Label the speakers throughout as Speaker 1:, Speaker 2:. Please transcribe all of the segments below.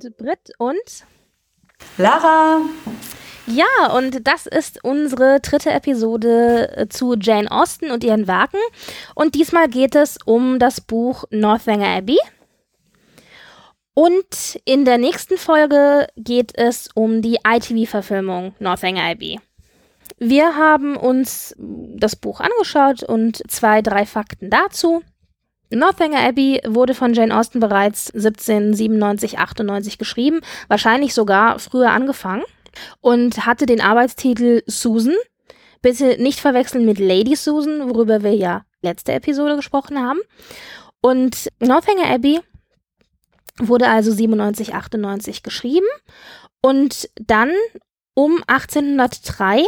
Speaker 1: sind Britt und
Speaker 2: Lara.
Speaker 1: Ja, und das ist unsere dritte Episode äh, zu Jane Austen und ihren Werken. Und diesmal geht es um das Buch Northanger Abbey. Und in der nächsten Folge geht es um die ITV-Verfilmung Northanger Abbey. Wir haben uns das Buch angeschaut und zwei, drei Fakten dazu. Northanger Abbey wurde von Jane Austen bereits 1797, 98 geschrieben, wahrscheinlich sogar früher angefangen und hatte den Arbeitstitel Susan. Bitte nicht verwechseln mit Lady Susan, worüber wir ja letzte Episode gesprochen haben. Und Northanger Abbey wurde also 97, 98 geschrieben und dann um 1803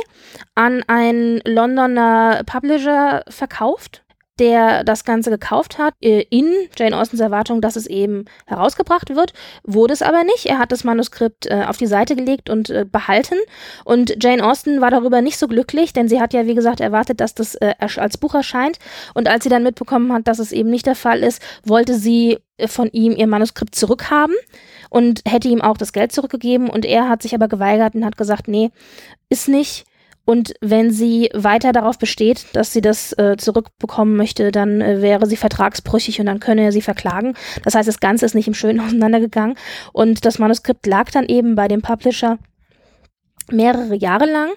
Speaker 1: an einen Londoner Publisher verkauft der das Ganze gekauft hat, äh, in Jane Austens Erwartung, dass es eben herausgebracht wird. Wurde es aber nicht. Er hat das Manuskript äh, auf die Seite gelegt und äh, behalten. Und Jane Austen war darüber nicht so glücklich, denn sie hat ja, wie gesagt, erwartet, dass das als Buch erscheint. Und als sie dann mitbekommen hat, dass es eben nicht der Fall ist, wollte sie von ihm ihr Manuskript zurückhaben und hätte ihm auch das Geld zurückgegeben. Und er hat sich aber geweigert und hat gesagt, nee, ist nicht und wenn sie weiter darauf besteht, dass sie das äh, zurückbekommen möchte, dann äh, wäre sie vertragsbrüchig und dann könne er sie verklagen. Das heißt, das Ganze ist nicht im Schönen auseinandergegangen. Und das Manuskript lag dann eben bei dem Publisher mehrere Jahre lang.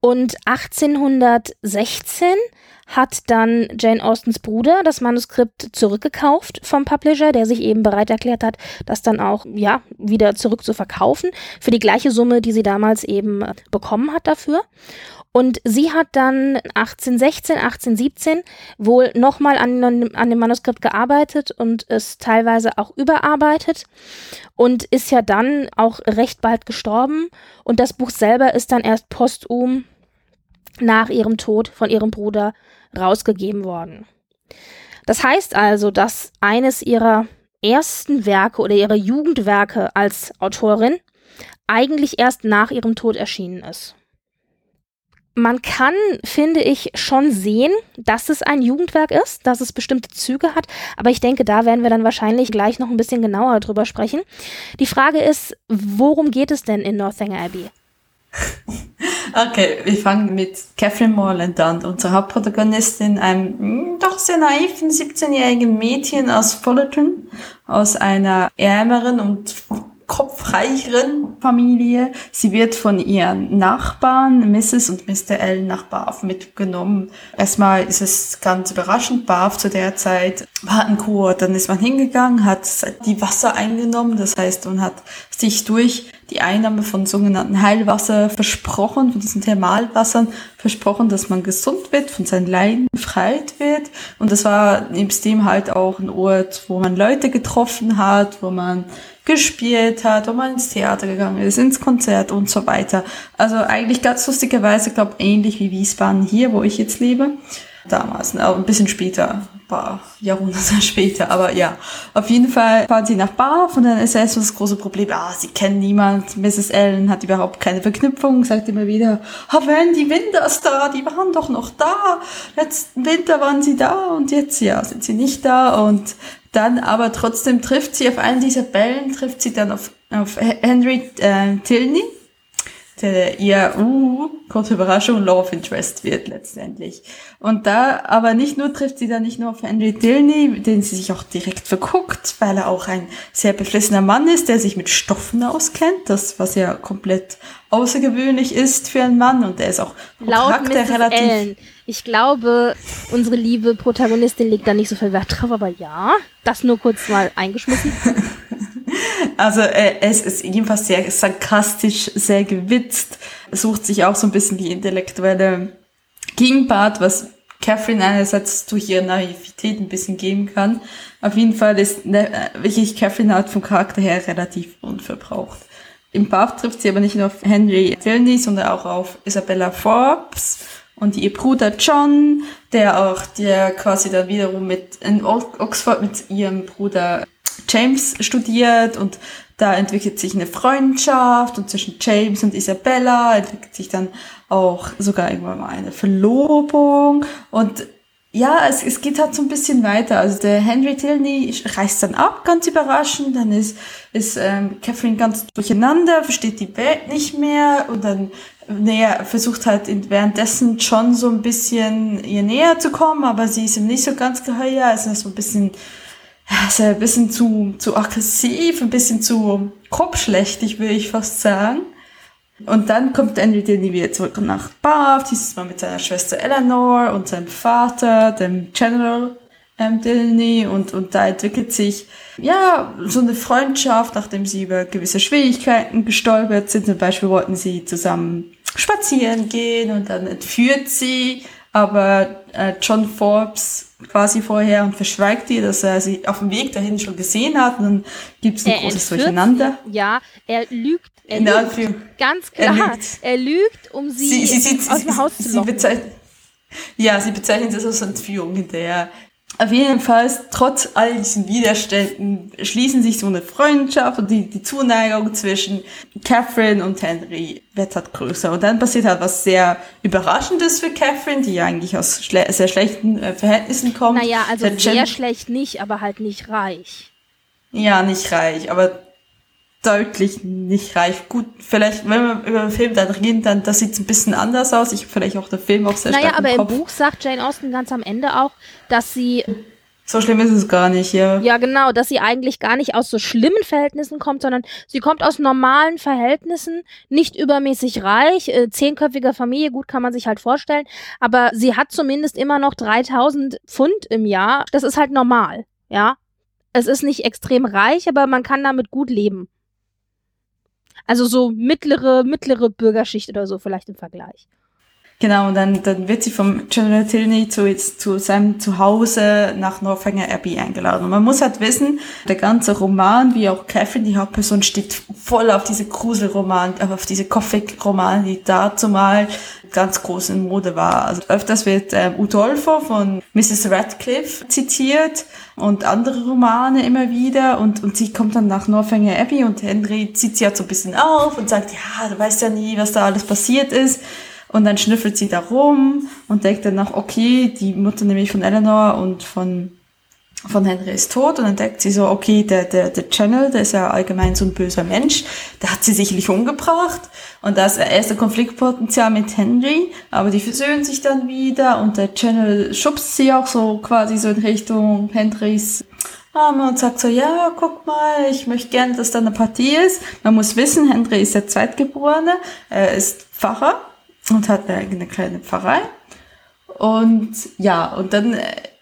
Speaker 1: Und 1816 hat dann Jane Austens Bruder das Manuskript zurückgekauft vom Publisher, der sich eben bereit erklärt hat, das dann auch, ja, wieder zurück zu verkaufen für die gleiche Summe, die sie damals eben äh, bekommen hat dafür. Und sie hat dann 1816, 1817 wohl nochmal an, an dem Manuskript gearbeitet und es teilweise auch überarbeitet und ist ja dann auch recht bald gestorben. Und das Buch selber ist dann erst posthum nach ihrem Tod von ihrem Bruder rausgegeben worden. Das heißt also, dass eines ihrer ersten Werke oder ihrer Jugendwerke als Autorin eigentlich erst nach ihrem Tod erschienen ist. Man kann, finde ich, schon sehen, dass es ein Jugendwerk ist, dass es bestimmte Züge hat, aber ich denke, da werden wir dann wahrscheinlich gleich noch ein bisschen genauer drüber sprechen. Die Frage ist, worum geht es denn in Northanger Abbey?
Speaker 2: Okay, wir fangen mit Catherine Morland an, unsere Hauptprotagonistin, einem hm, doch sehr naiven 17-jährigen Mädchen aus Fullerton, aus einer ärmeren und kopfreicheren Familie. Sie wird von ihren Nachbarn, Mrs. und Mr. L. nach Bath mitgenommen. Erstmal ist es ganz überraschend. Bath zu der Zeit war ein Kurort. Dann ist man hingegangen, hat die Wasser eingenommen. Das heißt, man hat sich durch die Einnahme von sogenannten Heilwasser versprochen, von diesen Thermalwassern versprochen, dass man gesund wird, von seinen Leiden befreit wird. Und das war nebst dem halt auch ein Ort, wo man Leute getroffen hat, wo man gespielt hat, wo man ins Theater gegangen ist, ins Konzert und so weiter. Also eigentlich ganz lustigerweise, glaube ähnlich wie Wiesbaden hier, wo ich jetzt lebe. Damals, ne, ein bisschen später, paar Jahrhunderte später, aber ja. Auf jeden Fall fahren sie nach Bath und dann ist erst das große Problem, ah, sie kennen niemand, Mrs. Ellen hat überhaupt keine Verknüpfung, sagt immer wieder, ah, wenn die Winters da, die waren doch noch da, letzten Winter waren sie da und jetzt, ja, sind sie nicht da und dann aber trotzdem trifft sie auf einen dieser Bällen, trifft sie dann auf, auf Henry äh, Tilney, der ihr, uh, große Überraschung, Love Interest wird letztendlich. Und da, aber nicht nur trifft sie dann nicht nur auf Henry Tilney, den sie sich auch direkt verguckt, weil er auch ein sehr beflissener Mann ist, der sich mit Stoffen auskennt, das, was ja komplett außergewöhnlich ist für einen Mann und der ist auch
Speaker 1: Laut Mrs. relativ... Ellen. Ich glaube, unsere liebe Protagonistin legt da nicht so viel Wert drauf, aber ja, das nur kurz mal eingeschmissen.
Speaker 2: Also äh, es ist jedenfalls sehr sarkastisch, sehr gewitzt, sucht sich auch so ein bisschen die intellektuelle Gegenpart, was Catherine einerseits durch ihre Naivität ein bisschen geben kann. Auf jeden Fall ist ne, äh, wirklich Catherine halt vom Charakter her relativ unverbraucht. Im Bath trifft sie aber nicht nur auf Henry Tilney, sondern auch auf Isabella Forbes und ihr Bruder John, der auch, der quasi dann wiederum mit in Oxford mit ihrem Bruder James studiert und da entwickelt sich eine Freundschaft und zwischen James und Isabella entwickelt sich dann auch sogar irgendwann mal eine Verlobung und ja, es, es geht halt so ein bisschen weiter. Also der Henry Tilney reist dann ab, ganz überraschend. Dann ist, ist ähm, Catherine ganz durcheinander, versteht die Welt nicht mehr und dann näher, versucht halt währenddessen John so ein bisschen ihr näher zu kommen, aber sie ist ihm nicht so ganz geheuer. Also so ein bisschen, ja, ist ein bisschen zu, zu aggressiv, ein bisschen zu kopfschlächtig, würde ich fast sagen. Und dann kommt Henry Disney wieder zurück nach Bath, dieses Mal mit seiner Schwester Eleanor und seinem Vater, dem General ähm, Disney und, und da entwickelt sich ja so eine Freundschaft, nachdem sie über gewisse Schwierigkeiten gestolpert sind. Zum Beispiel wollten sie zusammen spazieren gehen und dann entführt sie aber äh, John Forbes quasi vorher und verschweigt ihr, dass er sie auf dem Weg dahin schon gesehen hat und dann gibt es ein er großes Durcheinander.
Speaker 1: Sie, ja, er lügt, er lügt ganz klar, er lügt, er lügt um sie, sie, sie, sie aus dem Haus zu locken.
Speaker 2: ja, sie bezeichnet das als Entführung hinterher. Auf jeden Fall, trotz all diesen Widerständen, schließen sich so eine Freundschaft und die, die Zuneigung zwischen Catherine und Henry wird halt größer. Und dann passiert halt was sehr Überraschendes für Catherine, die eigentlich aus schle sehr schlechten äh, Verhältnissen kommt.
Speaker 1: Naja, also sehr schlecht nicht, aber halt nicht reich.
Speaker 2: Ja, nicht reich, aber deutlich nicht reif. Gut, vielleicht, wenn wir über den Film dann reden, dann das sieht ein bisschen anders aus. Ich vielleicht auch der Film auch sehr naja, stark
Speaker 1: Naja, aber im, Buch sagt Jane Austen ganz am Ende auch, dass sie
Speaker 2: so schlimm ist es gar nicht, ja.
Speaker 1: Ja, genau, dass sie eigentlich gar nicht aus so schlimmen Verhältnissen kommt, sondern sie kommt aus normalen Verhältnissen, nicht übermäßig reich, äh, zehnköpfiger Familie, gut kann man sich halt vorstellen, aber sie hat zumindest immer noch 3000 Pfund im Jahr. Das ist halt normal, ja. Es ist nicht extrem reich, aber man kann damit gut leben. Also so mittlere, mittlere Bürgerschicht oder so vielleicht im Vergleich.
Speaker 2: Genau, und dann, dann wird sie vom General Tilney zu, zu seinem Zuhause nach Northanger Abbey eingeladen. Und man muss halt wissen, der ganze Roman, wie auch Catherine, die Hauptperson, steht voll auf diese Gruselroman, auf diese Gothic-Roman, die dazu mal ganz groß in Mode war. Also öfters wird ähm, Udolpho von Mrs. Radcliffe zitiert und andere Romane immer wieder und, und sie kommt dann nach Northanger Abbey und Henry zieht sie halt so ein bisschen auf und sagt, ja, du weißt ja nie, was da alles passiert ist. Und dann schnüffelt sie da rum und denkt dann nach, okay, die Mutter nämlich von Eleanor und von, von Henry ist tot. Und dann denkt sie so, okay, der, der, der Channel, der ist ja allgemein so ein böser Mensch, der hat sie sicherlich umgebracht. Und da ist erste Konfliktpotenzial mit Henry, aber die versöhnen sich dann wieder und der Channel schubst sie auch so quasi so in Richtung Henrys Arme und sagt so, ja, guck mal, ich möchte gerne, dass da eine Partie ist. Man muss wissen, Henry ist der Zweitgeborene, er ist Pfarrer und hat eine eigene kleine Pfarrei. Und ja, und dann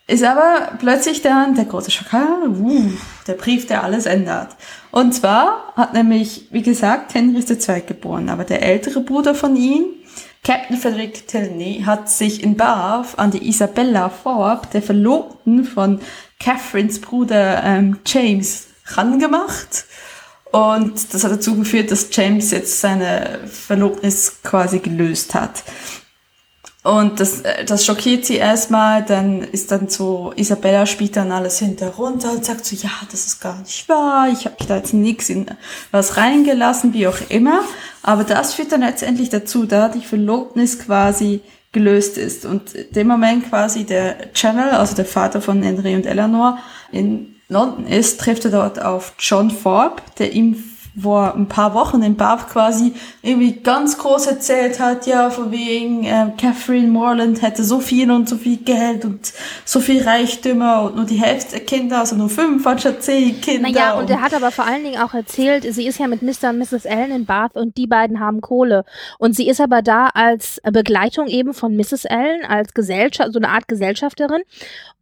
Speaker 2: ist aber plötzlich dann der große Schakal, uh, der Brief, der alles ändert. Und zwar hat nämlich, wie gesagt, Henry ist der Zweitgeboren, aber der ältere Bruder von ihm, Captain Frederick Tilney, hat sich in Bath an die Isabella Forbes, der Verlobten von Catherines Bruder ähm, James, rangemacht und das hat dazu geführt, dass James jetzt seine Verlobnis quasi gelöst hat. Und das, äh, das schockiert sie erstmal, dann ist dann so, Isabella spielt dann alles hinter runter und sagt so, ja, das ist gar nicht wahr, ich habe da jetzt nichts in was reingelassen, wie auch immer. Aber das führt dann letztendlich dazu, da die Verlobnis quasi gelöst ist. Und dem Moment quasi der Channel, also der Vater von Henry und Eleanor, in London ist, trifft er dort auf John Forbes, der ihm vor ein paar Wochen in Bath quasi irgendwie ganz groß erzählt hat, ja, von wegen äh, Catherine Morland hätte so viel und so viel Geld und so viel Reichtümer und nur die Hälfte der Kinder, also nur fünf anstatt zehn Kinder.
Speaker 1: Naja, und, und er hat aber vor allen Dingen auch erzählt, sie ist ja mit Mr. und Mrs. Allen in Bath und die beiden haben Kohle. Und sie ist aber da als Begleitung eben von Mrs. Allen, als Gesellschaft, so eine Art Gesellschafterin.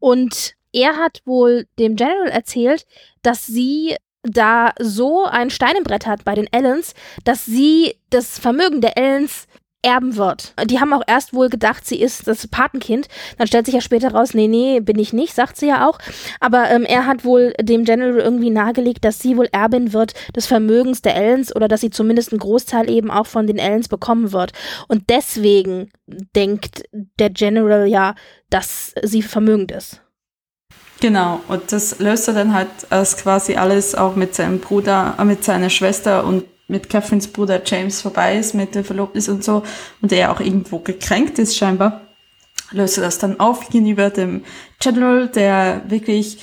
Speaker 1: Und er hat wohl dem General erzählt, dass sie da so ein Stein im Brett hat bei den Allens, dass sie das Vermögen der Allens erben wird. Die haben auch erst wohl gedacht, sie ist das Patenkind. Dann stellt sich ja später raus, nee, nee, bin ich nicht, sagt sie ja auch. Aber ähm, er hat wohl dem General irgendwie nahegelegt, dass sie wohl Erbin wird des Vermögens der Ellens oder dass sie zumindest einen Großteil eben auch von den Ellens bekommen wird. Und deswegen denkt der General ja, dass sie vermögend ist.
Speaker 2: Genau, und das löst er dann halt als quasi alles auch mit seinem Bruder, äh, mit seiner Schwester und mit Catherines Bruder James vorbei ist, mit der Verlobnis und so, und er auch irgendwo gekränkt ist scheinbar. löst er das dann auf gegenüber dem General, der wirklich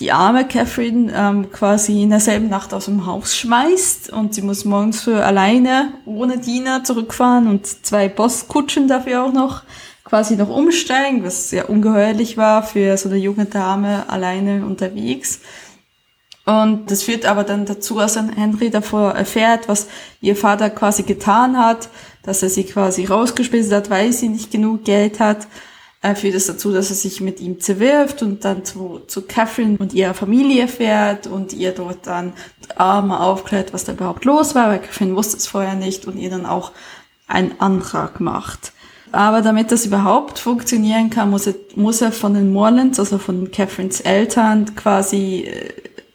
Speaker 2: die arme Catherine ähm, quasi in derselben Nacht aus dem Haus schmeißt und sie muss morgens für alleine ohne Diener zurückfahren und zwei Bosskutschen dafür auch noch quasi noch umsteigen, was sehr ungeheuerlich war für so eine junge Dame alleine unterwegs. Und das führt aber dann dazu, dass dann Henry davor erfährt, was ihr Vater quasi getan hat, dass er sie quasi rausgeschmissen hat, weil sie nicht genug Geld hat äh, führt es dazu, dass er sich mit ihm zerwirft und dann zu, zu Catherine und ihrer Familie fährt und ihr dort dann Arme aufklärt, was da überhaupt los war, weil Catherine wusste es vorher nicht und ihr dann auch einen Antrag macht. Aber damit das überhaupt funktionieren kann, muss er, muss er von den Morlands, also von Catherines Eltern quasi, äh,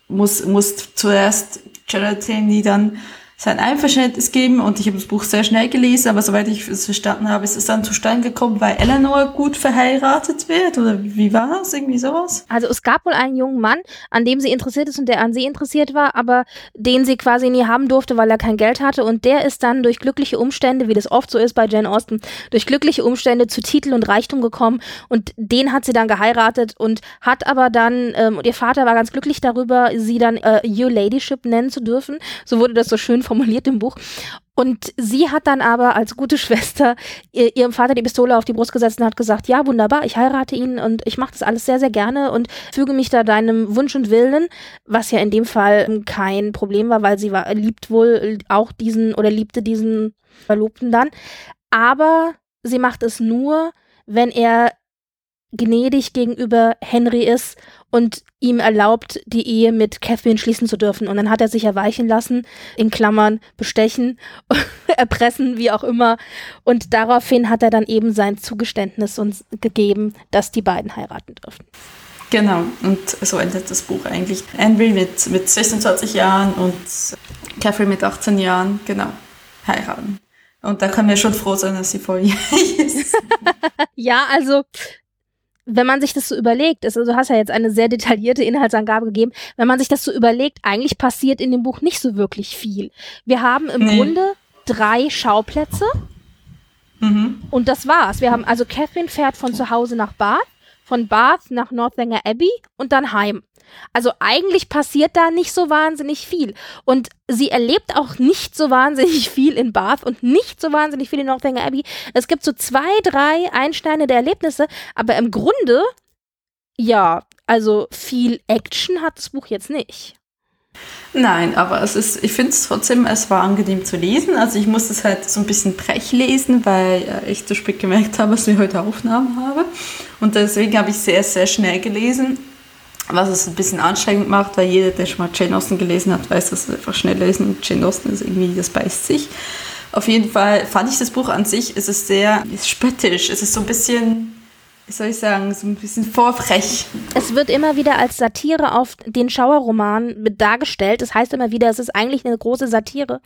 Speaker 2: muss, muss zuerst Gerald die dann sein Einverständnis geben und ich habe das Buch sehr schnell gelesen, aber soweit ich es verstanden habe, ist es dann zustande gekommen, weil Eleanor gut verheiratet wird oder wie war das? Irgendwie sowas?
Speaker 1: Also es gab wohl einen jungen Mann, an dem sie interessiert ist und der an sie interessiert war, aber den sie quasi nie haben durfte, weil er kein Geld hatte und der ist dann durch glückliche Umstände, wie das oft so ist bei Jane Austen, durch glückliche Umstände zu Titel und Reichtum gekommen und den hat sie dann geheiratet und hat aber dann, ähm, und ihr Vater war ganz glücklich darüber, sie dann äh, Your Ladyship nennen zu dürfen. So wurde das so schön formuliert im Buch. Und sie hat dann aber als gute Schwester ihrem Vater die Pistole auf die Brust gesetzt und hat gesagt, ja, wunderbar, ich heirate ihn und ich mache das alles sehr, sehr gerne und füge mich da deinem Wunsch und Willen, was ja in dem Fall kein Problem war, weil sie war, liebt wohl auch diesen oder liebte diesen Verlobten dann. Aber sie macht es nur, wenn er gnädig gegenüber Henry ist und ihm erlaubt, die Ehe mit Catherine schließen zu dürfen. Und dann hat er sich erweichen lassen, in Klammern bestechen, erpressen, wie auch immer. Und daraufhin hat er dann eben sein Zugeständnis uns gegeben, dass die beiden heiraten dürfen.
Speaker 2: Genau, und so endet das Buch eigentlich. Henry mit, mit 26 Jahren und Catherine mit 18 Jahren, genau, heiraten. Und da kann mir schon froh sein, dass sie volljährig ist.
Speaker 1: ja, also wenn man sich das so überlegt, also du hast ja jetzt eine sehr detaillierte Inhaltsangabe gegeben, wenn man sich das so überlegt, eigentlich passiert in dem Buch nicht so wirklich viel. Wir haben im nee. Grunde drei Schauplätze mhm. und das war's. Wir haben also Catherine fährt von zu Hause nach Bath, von Bath nach Northanger Abbey und dann heim. Also eigentlich passiert da nicht so wahnsinnig viel. Und sie erlebt auch nicht so wahnsinnig viel in Bath und nicht so wahnsinnig viel in Northanger Abbey. Es gibt so zwei, drei einschneidende Erlebnisse, aber im Grunde, ja, also viel Action hat das Buch jetzt nicht.
Speaker 2: Nein, aber es ist, ich finde es trotzdem, es war angenehm zu lesen. Also ich musste es halt so ein bisschen brech lesen, weil ich zu spät gemerkt habe, dass ich heute Aufnahmen habe. Und deswegen habe ich sehr, sehr schnell gelesen was es ein bisschen anstrengend macht, weil jeder, der schon mal Jane Austen gelesen hat, weiß, dass es einfach schnell lesen und Jane Austen ist irgendwie, das beißt sich. Auf jeden Fall fand ich das Buch an sich, es ist sehr spöttisch, es ist so ein bisschen wie soll ich sagen, so ein bisschen vorfrech.
Speaker 1: Es wird immer wieder als Satire auf den Schauerroman dargestellt. Das heißt immer wieder, es ist eigentlich eine große Satire.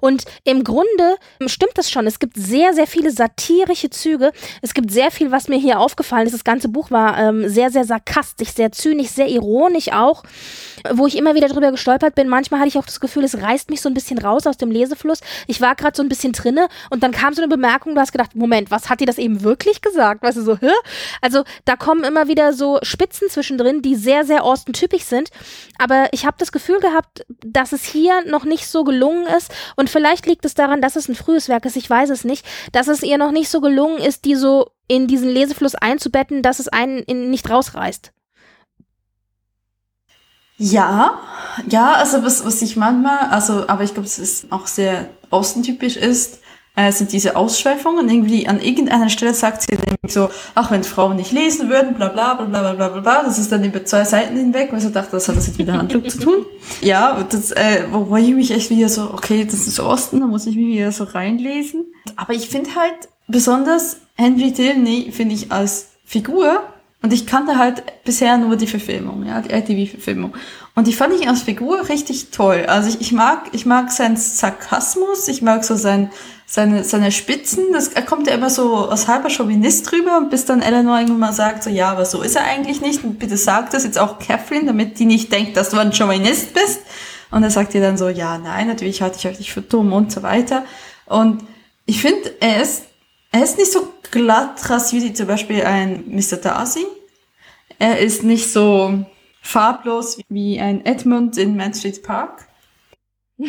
Speaker 1: Und im Grunde stimmt das schon. Es gibt sehr, sehr viele satirische Züge. Es gibt sehr viel, was mir hier aufgefallen ist. Das ganze Buch war ähm, sehr, sehr sarkastisch, sehr zynisch, sehr ironisch auch, wo ich immer wieder drüber gestolpert bin. Manchmal hatte ich auch das Gefühl, es reißt mich so ein bisschen raus aus dem Lesefluss. Ich war gerade so ein bisschen drinne und dann kam so eine Bemerkung, du hast gedacht, Moment, was hat die das eben wirklich gesagt? Weißt du, so, hä? Also da kommen immer wieder so Spitzen zwischendrin, die sehr, sehr Austin-typisch sind. Aber ich habe das Gefühl gehabt, dass es hier noch nicht so gelungen ist. Und vielleicht liegt es daran, dass es ein frühes Werk ist, ich weiß es nicht, dass es ihr noch nicht so gelungen ist, die so in diesen Lesefluss einzubetten, dass es einen nicht rausreißt.
Speaker 2: Ja, ja, also was, was ich manchmal, also, aber ich glaube, es ist auch sehr austentypisch ist, äh, sind diese Ausschweifungen. Irgendwie an irgendeiner Stelle sagt sie nämlich so, ach, wenn Frauen nicht lesen würden, bla bla bla bla bla bla bla. Das ist dann über zwei Seiten hinweg, weil ich dachte, das hat das jetzt mit der Handlung zu tun. Ja, das, äh, wo ich mich echt wieder so, okay, das ist Osten, da muss ich mich wieder so reinlesen. Aber ich finde halt besonders Henry Tilney, finde ich als Figur, und ich kannte halt bisher nur die Verfilmung, ja, die ITV-Verfilmung. Und die fand ich als Figur richtig toll. Also ich, ich mag, ich mag seinen Sarkasmus, ich mag so sein, seine, seine Spitzen, das, er kommt ja immer so als halber Chauvinist drüber, bis dann Eleanor irgendwann mal sagt, so, ja, aber so ist er eigentlich nicht, und bitte sag das jetzt auch Catherine, damit die nicht denkt, dass du ein Chauvinist bist. Und er sagt ihr dann so, ja, nein, natürlich halte ich euch nicht für dumm und so weiter. Und ich finde, er ist, Er ist nicht so glatt rasiert wie zum Beispiel ein Mr. Darcy. Er ist nicht so farblos wie ein Edmund in Man Street Park.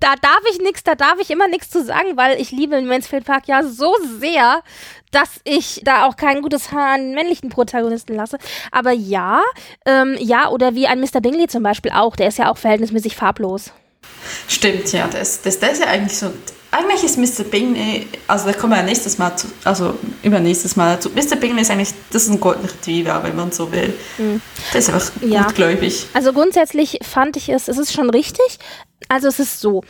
Speaker 1: da darf ich nichts, da darf ich immer nichts zu sagen, weil ich liebe Mansfield Park ja so sehr, dass ich da auch kein gutes Haar an männlichen Protagonisten lasse. Aber ja, ähm, ja, oder wie ein Mr. Bingley zum Beispiel auch, der ist ja auch verhältnismäßig farblos.
Speaker 2: Stimmt, ja, das, das, das ist ja eigentlich so. Eigentlich ist Mr. Bingley, also da kommen wir ja nächstes Mal zu, also übernächstes Mal dazu. Mr. Bingley ist eigentlich, das ist ein goldener Retriever, wenn man so will. Mhm. Das ist einfach ja. gutgläubig.
Speaker 1: Also grundsätzlich fand ich es, es ist schon richtig. Also es ist so.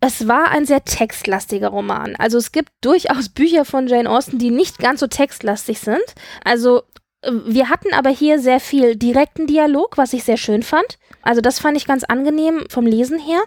Speaker 1: Es war ein sehr textlastiger Roman. Also es gibt durchaus Bücher von Jane Austen, die nicht ganz so textlastig sind. Also wir hatten aber hier sehr viel direkten Dialog, was ich sehr schön fand. Also das fand ich ganz angenehm vom Lesen her.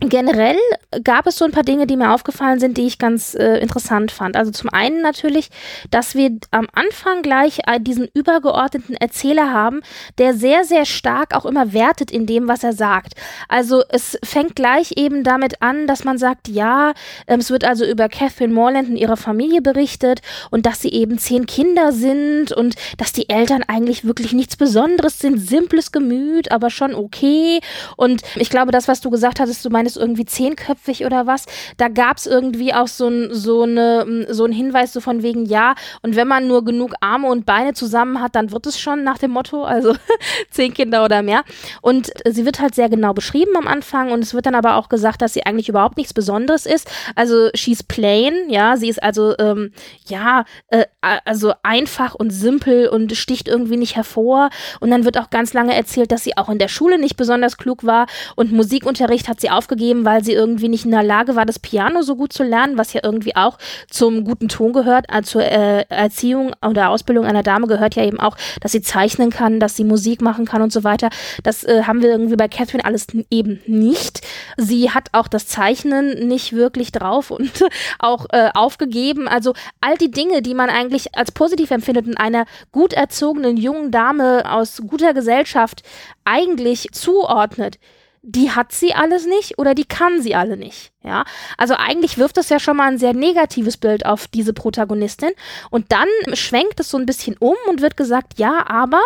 Speaker 1: Generell gab es so ein paar Dinge, die mir aufgefallen sind, die ich ganz äh, interessant fand. Also zum einen natürlich, dass wir am Anfang gleich äh, diesen übergeordneten Erzähler haben, der sehr, sehr stark auch immer wertet in dem, was er sagt. Also es fängt gleich eben damit an, dass man sagt, ja, ähm, es wird also über Catherine Morland und ihre Familie berichtet und dass sie eben zehn Kinder sind und dass die Eltern eigentlich wirklich nichts Besonderes sind, simples Gemüt, aber schon okay. Und ich glaube, das, was du gesagt hattest, du meinst, ist irgendwie zehnköpfig oder was. Da gab es irgendwie auch so, ein, so, eine, so einen Hinweis so von wegen, ja, und wenn man nur genug Arme und Beine zusammen hat, dann wird es schon nach dem Motto, also zehn Kinder oder mehr. Und sie wird halt sehr genau beschrieben am Anfang und es wird dann aber auch gesagt, dass sie eigentlich überhaupt nichts Besonderes ist. Also she's plain, ja, sie ist also, ähm, ja, äh, also einfach und simpel und sticht irgendwie nicht hervor. Und dann wird auch ganz lange erzählt, dass sie auch in der Schule nicht besonders klug war und Musikunterricht hat sie aufgegeben aufgegeben, weil sie irgendwie nicht in der Lage war, das Piano so gut zu lernen, was ja irgendwie auch zum guten Ton gehört. Äh, zur äh, Erziehung oder Ausbildung einer Dame gehört ja eben auch, dass sie zeichnen kann, dass sie Musik machen kann und so weiter. Das äh, haben wir irgendwie bei Catherine alles eben nicht. Sie hat auch das Zeichnen nicht wirklich drauf und auch äh, aufgegeben. Also all die Dinge, die man eigentlich als positiv empfindet in einer gut erzogenen jungen Dame aus guter Gesellschaft eigentlich zuordnet, die hat sie alles nicht oder die kann sie alle nicht. Ja, also eigentlich wirft das ja schon mal ein sehr negatives Bild auf diese Protagonistin und dann schwenkt es so ein bisschen um und wird gesagt, ja, aber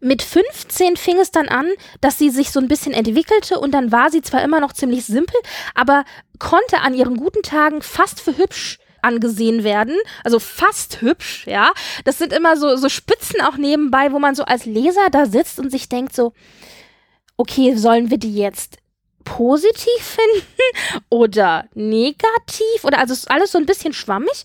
Speaker 1: mit 15 fing es dann an, dass sie sich so ein bisschen entwickelte und dann war sie zwar immer noch ziemlich simpel, aber konnte an ihren guten Tagen fast für hübsch angesehen werden, also fast hübsch, ja. Das sind immer so, so Spitzen auch nebenbei, wo man so als Leser da sitzt und sich denkt so, okay, sollen wir die jetzt positiv finden oder negativ? Oder also ist alles so ein bisschen schwammig.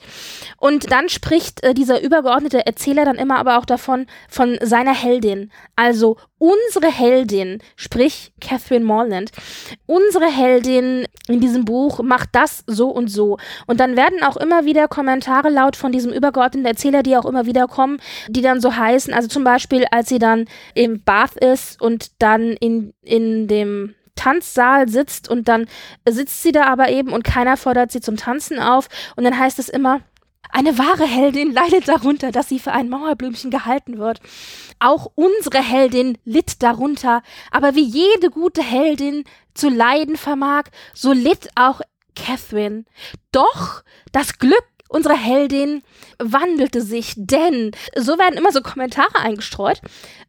Speaker 1: Und dann spricht äh, dieser übergeordnete Erzähler dann immer aber auch davon von seiner Heldin. Also unsere Heldin sprich Catherine Morland unsere Heldin in diesem Buch macht das so und so. Und dann werden auch immer wieder Kommentare laut von diesem übergeordneten Erzähler die auch immer wieder kommen die dann so heißen. Also zum Beispiel als sie dann im Bath ist und dann in in dem Tanzsaal sitzt und dann sitzt sie da aber eben und keiner fordert sie zum Tanzen auf und dann heißt es immer, eine wahre Heldin leidet darunter, dass sie für ein Mauerblümchen gehalten wird. Auch unsere Heldin litt darunter, aber wie jede gute Heldin zu leiden vermag, so litt auch Catherine. Doch das Glück unserer Heldin wandelte sich, denn so werden immer so Kommentare eingestreut,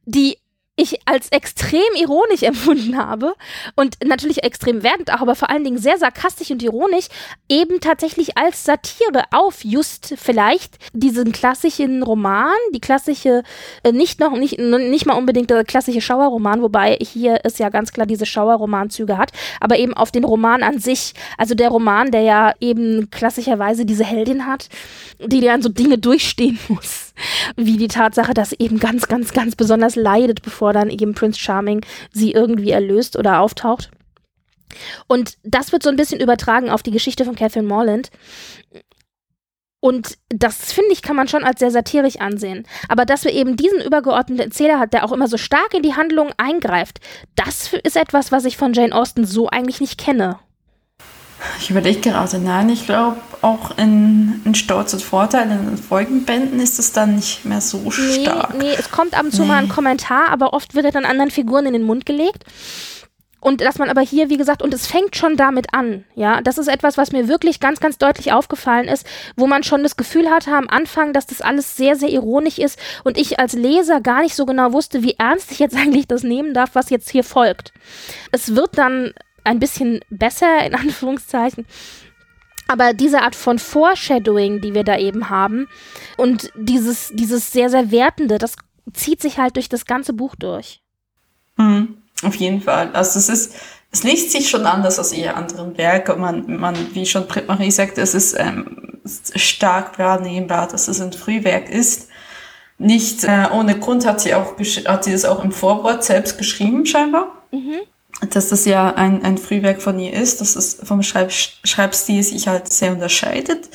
Speaker 1: die ich als extrem ironisch empfunden habe und natürlich extrem wertend auch, aber vor allen Dingen sehr sarkastisch und ironisch, eben tatsächlich als Satire auf just vielleicht diesen klassischen Roman, die klassische, äh, nicht noch, nicht, nicht mal unbedingt der klassische Schauerroman, wobei hier es ja ganz klar diese Schauerromanzüge hat, aber eben auf den Roman an sich, also der Roman, der ja eben klassischerweise diese Heldin hat, die dann so Dinge durchstehen muss wie die Tatsache, dass sie eben ganz, ganz, ganz besonders leidet, bevor dann eben Prince Charming sie irgendwie erlöst oder auftaucht. Und das wird so ein bisschen übertragen auf die Geschichte von Catherine Morland. Und das, finde ich, kann man schon als sehr satirisch ansehen. Aber dass wir eben diesen übergeordneten Erzähler hat, der auch immer so stark in die Handlung eingreift, das ist etwas, was ich von Jane Austen so eigentlich nicht kenne.
Speaker 2: Ich überlege gerade, nein, ich glaube auch in, in Stolz und Vorteil, in den Folgenbänden ist es dann nicht mehr so nee, stark.
Speaker 1: Nee, es kommt ab und zu nee. mal ein Kommentar, aber oft wird er dann anderen Figuren in den Mund gelegt. Und dass man aber hier, wie gesagt, und es fängt schon damit an, ja, das ist etwas, was mir wirklich ganz, ganz deutlich aufgefallen ist, wo man schon das Gefühl hatte am Anfang, dass das alles sehr, sehr ironisch ist und ich als Leser gar nicht so genau wusste, wie ernst ich jetzt eigentlich das nehmen darf, was jetzt hier folgt. Es wird dann ein bisschen besser, in Anführungszeichen, aber diese Art von Foreshadowing, die wir da eben haben und dieses, dieses sehr, sehr Wertende, das zieht sich halt durch das ganze Buch durch.
Speaker 2: Mhm, auf jeden Fall. Also es ist, es liest sich schon anders als ihre anderen Werke. Man, man, wie schon Britt Marie sagt, es ist ähm, stark wahrnehmbar, dass es ein Frühwerk ist. Nicht äh, ohne Grund hat sie auch hat sie das auch im Vorwort selbst geschrieben scheinbar. Mhm dass das ja ein, ein Frühwerk von ihr ist, dass es vom Schreib Schreibstil sich halt sehr unterscheidet.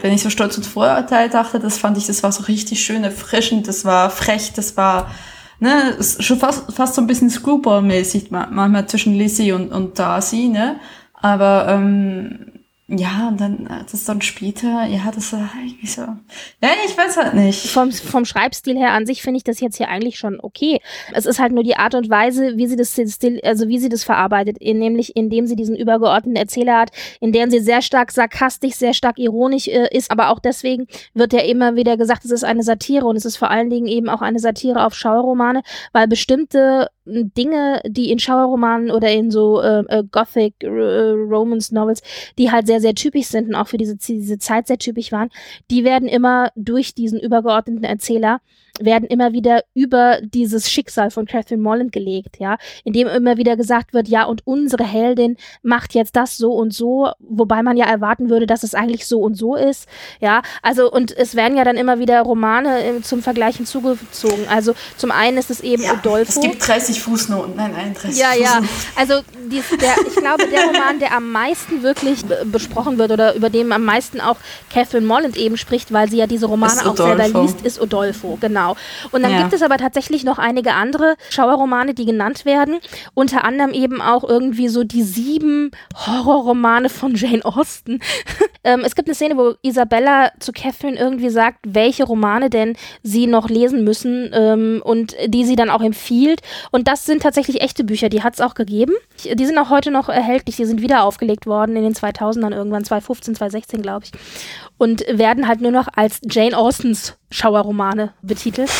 Speaker 2: Wenn ich so Stolz und Vorurteil dachte, das fand ich, das war so richtig schön erfrischend, das war frech, das war ne, schon fast, fast so ein bisschen Screwball-mäßig manchmal zwischen Lizzie und, und Darcy, ne? Aber ähm, ja, und dann äh, das dann später, ja, das war irgendwie so. Ja, ich weiß halt nicht.
Speaker 1: Vom, vom Schreibstil her an sich finde ich das jetzt hier eigentlich schon okay. Es ist halt nur die Art und Weise, wie sie das Stil, also wie sie das verarbeitet, in, nämlich indem sie diesen übergeordneten Erzähler hat, in der sie sehr stark sarkastisch, sehr stark ironisch äh, ist, aber auch deswegen wird ja immer wieder gesagt, es ist eine Satire und es ist vor allen Dingen eben auch eine Satire auf Schauerromane, weil bestimmte Dinge, die in Schauerromanen oder in so äh, äh Gothic äh, Romance Novels, die halt sehr, sehr typisch sind und auch für diese, diese Zeit sehr typisch waren, die werden immer durch diesen übergeordneten Erzähler werden immer wieder über dieses Schicksal von Catherine Molland gelegt, ja, indem immer wieder gesagt wird, ja, und unsere Heldin macht jetzt das so und so, wobei man ja erwarten würde, dass es eigentlich so und so ist, ja, also und es werden ja dann immer wieder Romane äh, zum Vergleich hinzugezogen, also zum einen ist es eben ja, Udolpho.
Speaker 2: Es gibt 30 Fußnoten, nein, 31
Speaker 1: Ja, Fußnoten. ja, also dies, der, ich glaube, der Roman, der am meisten wirklich besprochen wird oder über den am meisten auch Catherine Molland eben spricht, weil sie ja diese Romane auch selber liest, ist Udolpho, genau. Genau. Und dann ja. gibt es aber tatsächlich noch einige andere Schauerromane, die genannt werden. Unter anderem eben auch irgendwie so die sieben Horrorromane von Jane Austen. ähm, es gibt eine Szene, wo Isabella zu Catherine irgendwie sagt, welche Romane denn sie noch lesen müssen ähm, und die sie dann auch empfiehlt. Und das sind tatsächlich echte Bücher, die hat es auch gegeben. Die sind auch heute noch erhältlich, die sind wieder aufgelegt worden in den 2000ern irgendwann, 2015, 2016 glaube ich. Und werden halt nur noch als Jane Austens Schauerromane betitelt,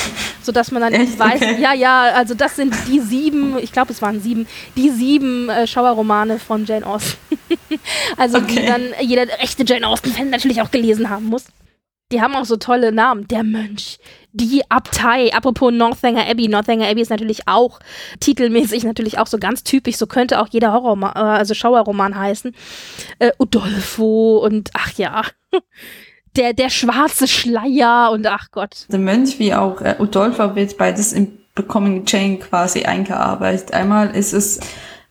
Speaker 1: sodass man dann Echt? weiß, okay. ja, ja, also das sind die sieben, ich glaube es waren sieben, die sieben äh, Schauerromane von Jane Austen. also okay. die dann jeder echte Jane Austen-Fan natürlich auch gelesen haben muss. Die haben auch so tolle Namen. Der Mönch, die Abtei. Apropos Northanger Abbey. Northanger Abbey ist natürlich auch titelmäßig natürlich auch so ganz typisch. So könnte auch jeder Horror, äh, also Schauerroman heißen. Äh, Udolpho und ach ja der, der schwarze Schleier und ach Gott.
Speaker 2: Der Mönch wie auch äh, Udolpha wird beides im Becoming Jane quasi eingearbeitet. Einmal ist es,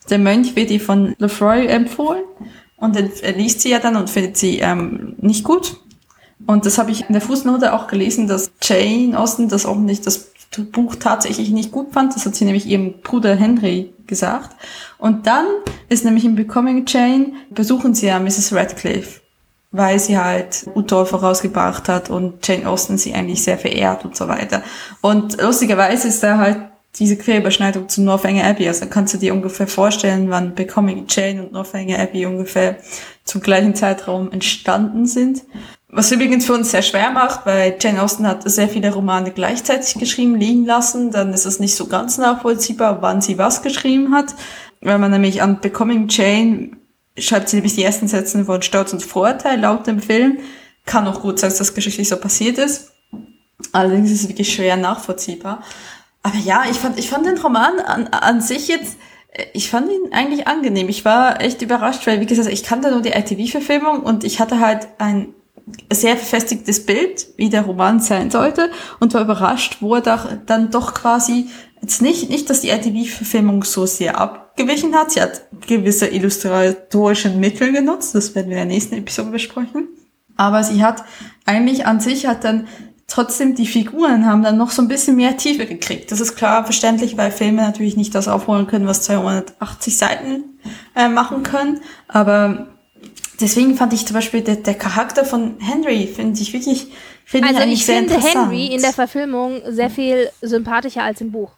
Speaker 2: der Mönch wird ihr von Lefroy empfohlen und dann liest sie ja dann und findet sie ähm, nicht gut. Und das habe ich in der Fußnote auch gelesen, dass Jane Austen das auch nicht, das Buch tatsächlich nicht gut fand. Das hat sie nämlich ihrem Bruder Henry gesagt. Und dann ist nämlich im Becoming Jane, besuchen sie ja Mrs. Radcliffe weil sie halt Utolph rausgebracht hat und Jane Austen sie eigentlich sehr verehrt und so weiter. Und lustigerweise ist da halt diese Querüberschneidung zu Northanger Abbey. Also kannst du dir ungefähr vorstellen, wann Becoming Jane und Northanger Abbey ungefähr zum gleichen Zeitraum entstanden sind. Was übrigens für uns sehr schwer macht, weil Jane Austen hat sehr viele Romane gleichzeitig geschrieben, liegen lassen. Dann ist es nicht so ganz nachvollziehbar, wann sie was geschrieben hat. Wenn man nämlich an Becoming Jane schreibt sie nämlich die ersten Sätze von Stolz und Vorurteil laut dem Film. Kann auch gut sein, dass das geschichtlich so passiert ist. Allerdings ist es wirklich schwer nachvollziehbar. Aber ja, ich fand, ich fand den Roman an, an sich jetzt, ich fand ihn eigentlich angenehm. Ich war echt überrascht, weil, wie gesagt, ich kannte nur die ITV-Verfilmung und ich hatte halt ein sehr verfestigtes Bild, wie der Roman sein sollte und war überrascht, wo er doch, dann doch quasi jetzt nicht, nicht, dass die ITV-Verfilmung so sehr abgewichen hat. Sie hat gewisse illustratorische Mittel genutzt. Das werden wir in der nächsten Episode besprechen. Aber sie hat eigentlich an sich hat dann trotzdem die Figuren haben dann noch so ein bisschen mehr Tiefe gekriegt. Das ist klar verständlich, weil Filme natürlich nicht das aufholen können, was 280 Seiten äh, machen können. Aber deswegen fand ich zum Beispiel der, der Charakter von Henry, finde ich wirklich,
Speaker 1: finde also ich, ich finde Henry in der Verfilmung sehr viel sympathischer als im Buch.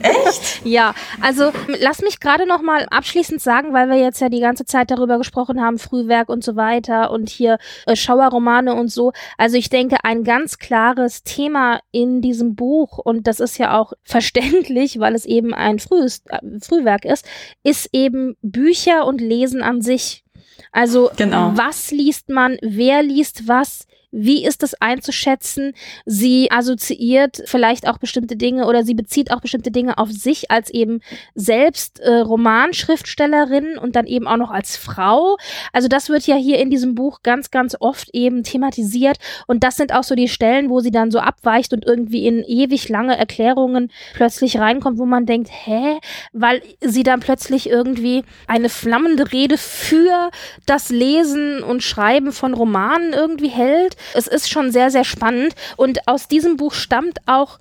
Speaker 2: Echt?
Speaker 1: ja, also lass mich gerade noch mal abschließend sagen, weil wir jetzt ja die ganze Zeit darüber gesprochen haben, Frühwerk und so weiter und hier äh, Schauerromane und so. Also ich denke, ein ganz klares Thema in diesem Buch und das ist ja auch verständlich, weil es eben ein frühes äh, Frühwerk ist, ist eben Bücher und Lesen an sich. Also genau. was liest man, wer liest was, wie ist das einzuschätzen? Sie assoziiert vielleicht auch bestimmte Dinge oder sie bezieht auch bestimmte Dinge auf sich als eben selbst äh, Romanschriftstellerin und dann eben auch noch als Frau. Also das wird ja hier in diesem Buch ganz, ganz oft eben thematisiert und das sind auch so die Stellen, wo sie dann so abweicht und irgendwie in ewig lange Erklärungen plötzlich reinkommt, wo man denkt, hä? Weil sie dann plötzlich irgendwie eine flammende Rede für das Lesen und Schreiben von Romanen irgendwie hält es ist schon sehr, sehr spannend. Und aus diesem Buch stammt auch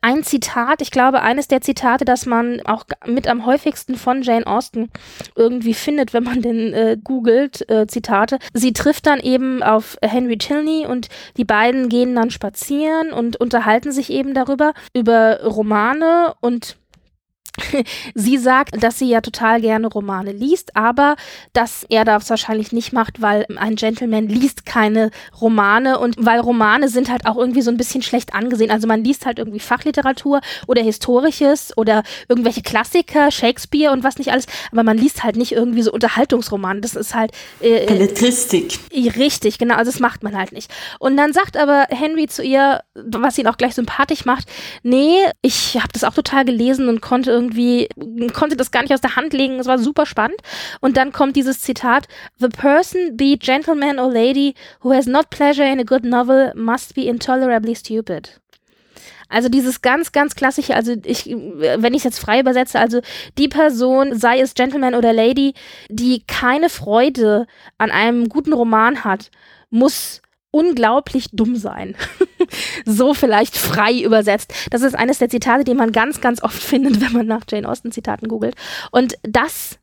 Speaker 1: ein Zitat, ich glaube, eines der Zitate, das man auch mit am häufigsten von Jane Austen irgendwie findet, wenn man den äh, googelt, äh, Zitate. Sie trifft dann eben auf Henry Tilney und die beiden gehen dann spazieren und unterhalten sich eben darüber, über Romane und sie sagt, dass sie ja total gerne Romane liest, aber dass er das wahrscheinlich nicht macht, weil ein Gentleman liest keine Romane und weil Romane sind halt auch irgendwie so ein bisschen schlecht angesehen. Also man liest halt irgendwie Fachliteratur oder Historisches oder irgendwelche Klassiker, Shakespeare und was nicht alles, aber man liest halt nicht irgendwie so Unterhaltungsromane. Das ist halt
Speaker 2: äh, Belletristik.
Speaker 1: Richtig, genau, also das macht man halt nicht. Und dann sagt aber Henry zu ihr, was ihn auch gleich sympathisch macht, nee, ich habe das auch total gelesen und konnte irgendwie irgendwie, konnte das gar nicht aus der Hand legen. Es war super spannend. Und dann kommt dieses Zitat, The person, be gentleman or lady, who has not pleasure in a good novel, must be intolerably stupid. Also dieses ganz, ganz klassische, also ich, wenn ich es jetzt frei übersetze, also die Person, sei es Gentleman oder Lady, die keine Freude an einem guten Roman hat, muss unglaublich dumm sein. so vielleicht frei übersetzt. Das ist eines der Zitate, die man ganz, ganz oft findet, wenn man nach Jane Austen Zitaten googelt. Und das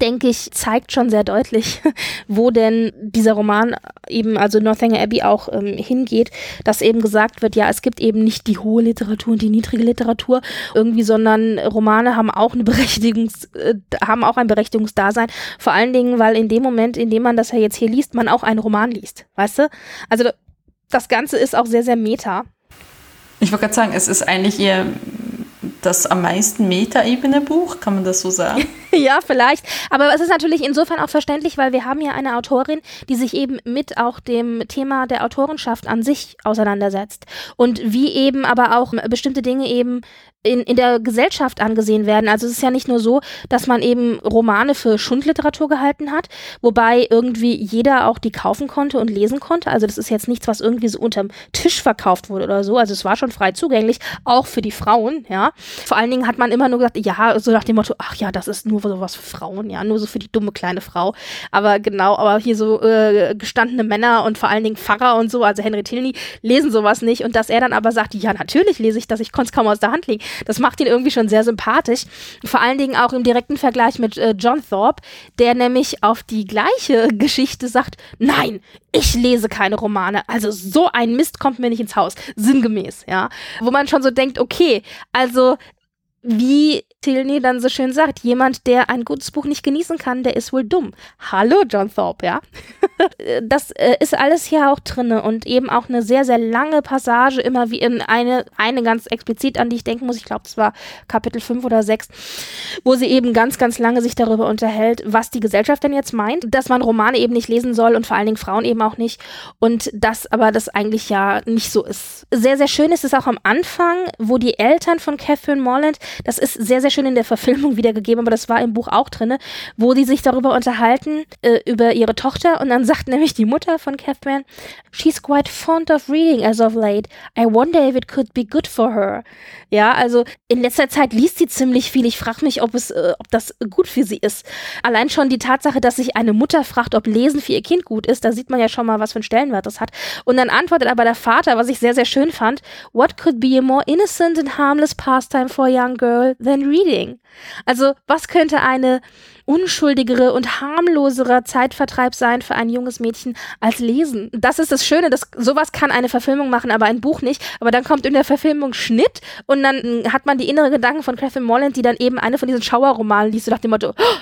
Speaker 1: denke ich, zeigt schon sehr deutlich, wo denn dieser Roman eben, also Northanger Abbey auch ähm, hingeht, dass eben gesagt wird, ja, es gibt eben nicht die hohe Literatur und die niedrige Literatur irgendwie, sondern Romane haben auch eine Berechtigungs, äh, haben auch ein Berechtigungsdasein. Vor allen Dingen, weil in dem Moment, in dem man das ja jetzt hier liest, man auch einen Roman liest, weißt du? Also das Ganze ist auch sehr, sehr meta.
Speaker 2: Ich wollte gerade sagen, es ist eigentlich eher das am meisten Meta-Ebene-Buch, kann man das so sagen?
Speaker 1: ja, vielleicht. Aber es ist natürlich insofern auch verständlich, weil wir haben hier eine Autorin, die sich eben mit auch dem Thema der Autorenschaft an sich auseinandersetzt. Und wie eben aber auch bestimmte Dinge eben in, in der Gesellschaft angesehen werden. Also es ist ja nicht nur so, dass man eben Romane für Schundliteratur gehalten hat, wobei irgendwie jeder auch die kaufen konnte und lesen konnte. Also das ist jetzt nichts, was irgendwie so unterm Tisch verkauft wurde oder so. Also es war schon frei zugänglich, auch für die Frauen, ja. Vor allen Dingen hat man immer nur gesagt, ja, so nach dem Motto, ach ja, das ist nur sowas für Frauen, ja, nur so für die dumme kleine Frau. Aber genau, aber hier so äh, gestandene Männer und vor allen Dingen Pfarrer und so, also Henry Tilney, lesen sowas nicht. Und dass er dann aber sagt, ja, natürlich lese ich das, ich konnte es kaum aus der Hand legen. Das macht ihn irgendwie schon sehr sympathisch. Vor allen Dingen auch im direkten Vergleich mit äh, John Thorpe, der nämlich auf die gleiche Geschichte sagt, nein, ich lese keine Romane. Also so ein Mist kommt mir nicht ins Haus. Sinngemäß, ja. Wo man schon so denkt, okay, also wie Tilney dann so schön sagt, jemand, der ein gutes Buch nicht genießen kann, der ist wohl dumm. Hallo, John Thorpe, ja. das äh, ist alles hier auch drinne und eben auch eine sehr, sehr lange Passage, immer wie in eine, eine ganz explizit, an die ich denken muss, ich glaube, das war Kapitel 5 oder 6, wo sie eben ganz, ganz lange sich darüber unterhält, was die Gesellschaft denn jetzt meint, dass man Romane eben nicht lesen soll und vor allen Dingen Frauen eben auch nicht und das aber das eigentlich ja nicht so ist. Sehr, sehr schön ist es auch am Anfang, wo die Eltern von Catherine Morland das ist sehr, sehr schön in der Verfilmung wiedergegeben, aber das war im Buch auch drin, wo die sich darüber unterhalten, äh, über ihre Tochter. Und dann sagt nämlich die Mutter von Catherine, she's quite fond of reading as of late. I wonder if it could be good for her. Ja, also in letzter Zeit liest sie ziemlich viel. Ich frage mich, ob es, äh, ob das gut für sie ist. Allein schon die Tatsache, dass sich eine Mutter fragt, ob Lesen für ihr Kind gut ist, da sieht man ja schon mal, was für einen Stellenwert das hat. Und dann antwortet aber der Vater, was ich sehr, sehr schön fand, What could be a more innocent and harmless pastime for a young girl girl than reading. Also, was könnte eine unschuldigere und harmloserer Zeitvertreib sein für ein junges Mädchen als Lesen. Das ist das Schöne, dass sowas kann eine Verfilmung machen, aber ein Buch nicht. Aber dann kommt in der Verfilmung Schnitt und dann hat man die inneren Gedanken von Catherine Morland, die dann eben eine von diesen Schauerromanen liest, so nach dem Motto, oh,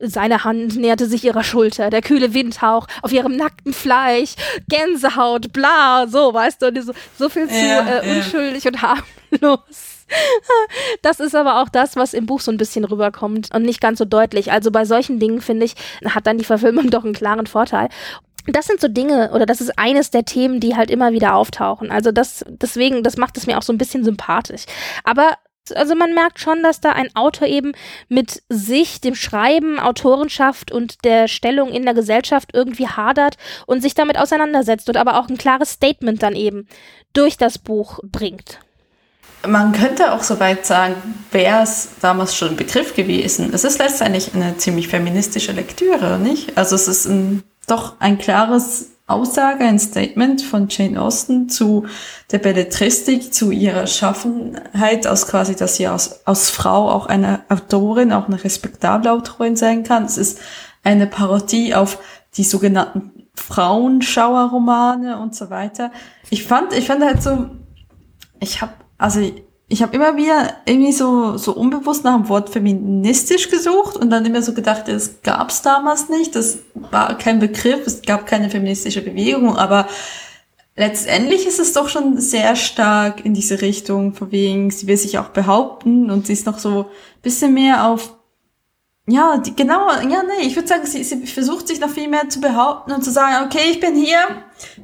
Speaker 1: seine Hand näherte sich ihrer Schulter, der kühle Windhauch auf ihrem nackten Fleisch, Gänsehaut, bla, so, weißt du, so, so viel zu ja, äh, unschuldig ja. und harmlos. Das ist aber auch das, was im Buch so ein bisschen rüberkommt und nicht ganz so deutlich. Also bei solchen Dingen, finde ich, hat dann die Verfilmung doch einen klaren Vorteil das sind so Dinge oder das ist eines der Themen, die halt immer wieder auftauchen. Also das deswegen, das macht es mir auch so ein bisschen sympathisch. Aber also man merkt schon, dass da ein Autor eben mit sich, dem Schreiben, Autorenschaft und der Stellung in der Gesellschaft irgendwie hadert und sich damit auseinandersetzt und aber auch ein klares Statement dann eben durch das Buch bringt.
Speaker 2: Man könnte auch soweit sagen, wäre es damals schon ein Begriff gewesen. Es ist letztendlich eine ziemlich feministische Lektüre, nicht? Also es ist ein, doch ein klares Aussage, ein Statement von Jane Austen zu der Belletristik, zu ihrer Schaffenheit, aus quasi, dass sie als, als Frau auch eine Autorin, auch eine respektable Autorin sein kann. Es ist eine Parodie auf die sogenannten Frauenschauerromane und so weiter. Ich fand, ich fand halt so, ich habe also ich habe immer wieder irgendwie so, so unbewusst nach dem Wort feministisch gesucht und dann immer so gedacht, das gab's damals nicht, das war kein Begriff, es gab keine feministische Bewegung, aber letztendlich ist es doch schon sehr stark in diese Richtung, von wegen, sie will sich auch behaupten und sie ist noch so bisschen mehr auf ja, die, genau, ja, nee, ich würde sagen, sie, sie versucht sich noch viel mehr zu behaupten und zu sagen, okay, ich bin hier,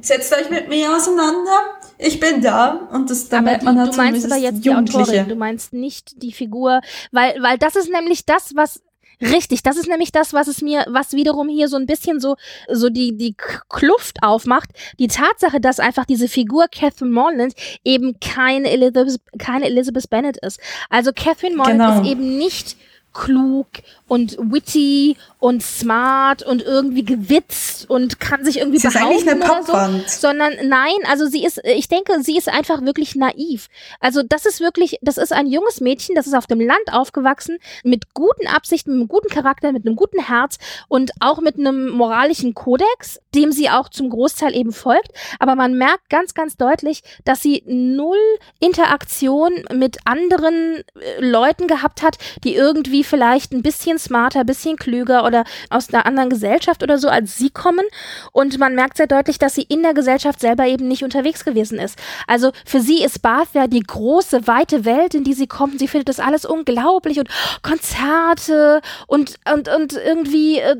Speaker 2: setzt euch mit mir auseinander, ich bin da und das da
Speaker 1: aber man halt du meinst aber jetzt die Autorin, du meinst nicht die Figur, weil weil das ist nämlich das, was Richtig, das ist nämlich das, was es mir, was wiederum hier so ein bisschen so, so die, die Kluft aufmacht. Die Tatsache, dass einfach diese Figur Catherine Morland eben keine Elizabeth, keine Elizabeth Bennet ist. Also Catherine Morland genau. ist eben nicht klug und witty und smart und irgendwie gewitzt und kann sich irgendwie sie behaupten ist eigentlich eine Popwand. So, sondern nein, also sie ist, ich denke, sie ist einfach wirklich naiv. Also das ist wirklich, das ist ein junges Mädchen, das ist auf dem Land aufgewachsen, mit guten Absichten, mit einem guten Charakter, mit einem guten Herz und auch mit einem moralischen Kodex, dem sie auch zum Großteil eben folgt. Aber man merkt ganz, ganz deutlich, dass sie null Interaktion mit anderen äh, Leuten gehabt hat, die irgendwie vielleicht ein bisschen smarter, ein bisschen klüger oder aus einer anderen Gesellschaft oder so als sie kommen. Und man merkt sehr deutlich, dass sie in der Gesellschaft selber eben nicht unterwegs gewesen ist. Also für sie ist Bath ja die große, weite Welt, in die sie kommt. Sie findet das alles unglaublich und Konzerte und, und, und irgendwie äh,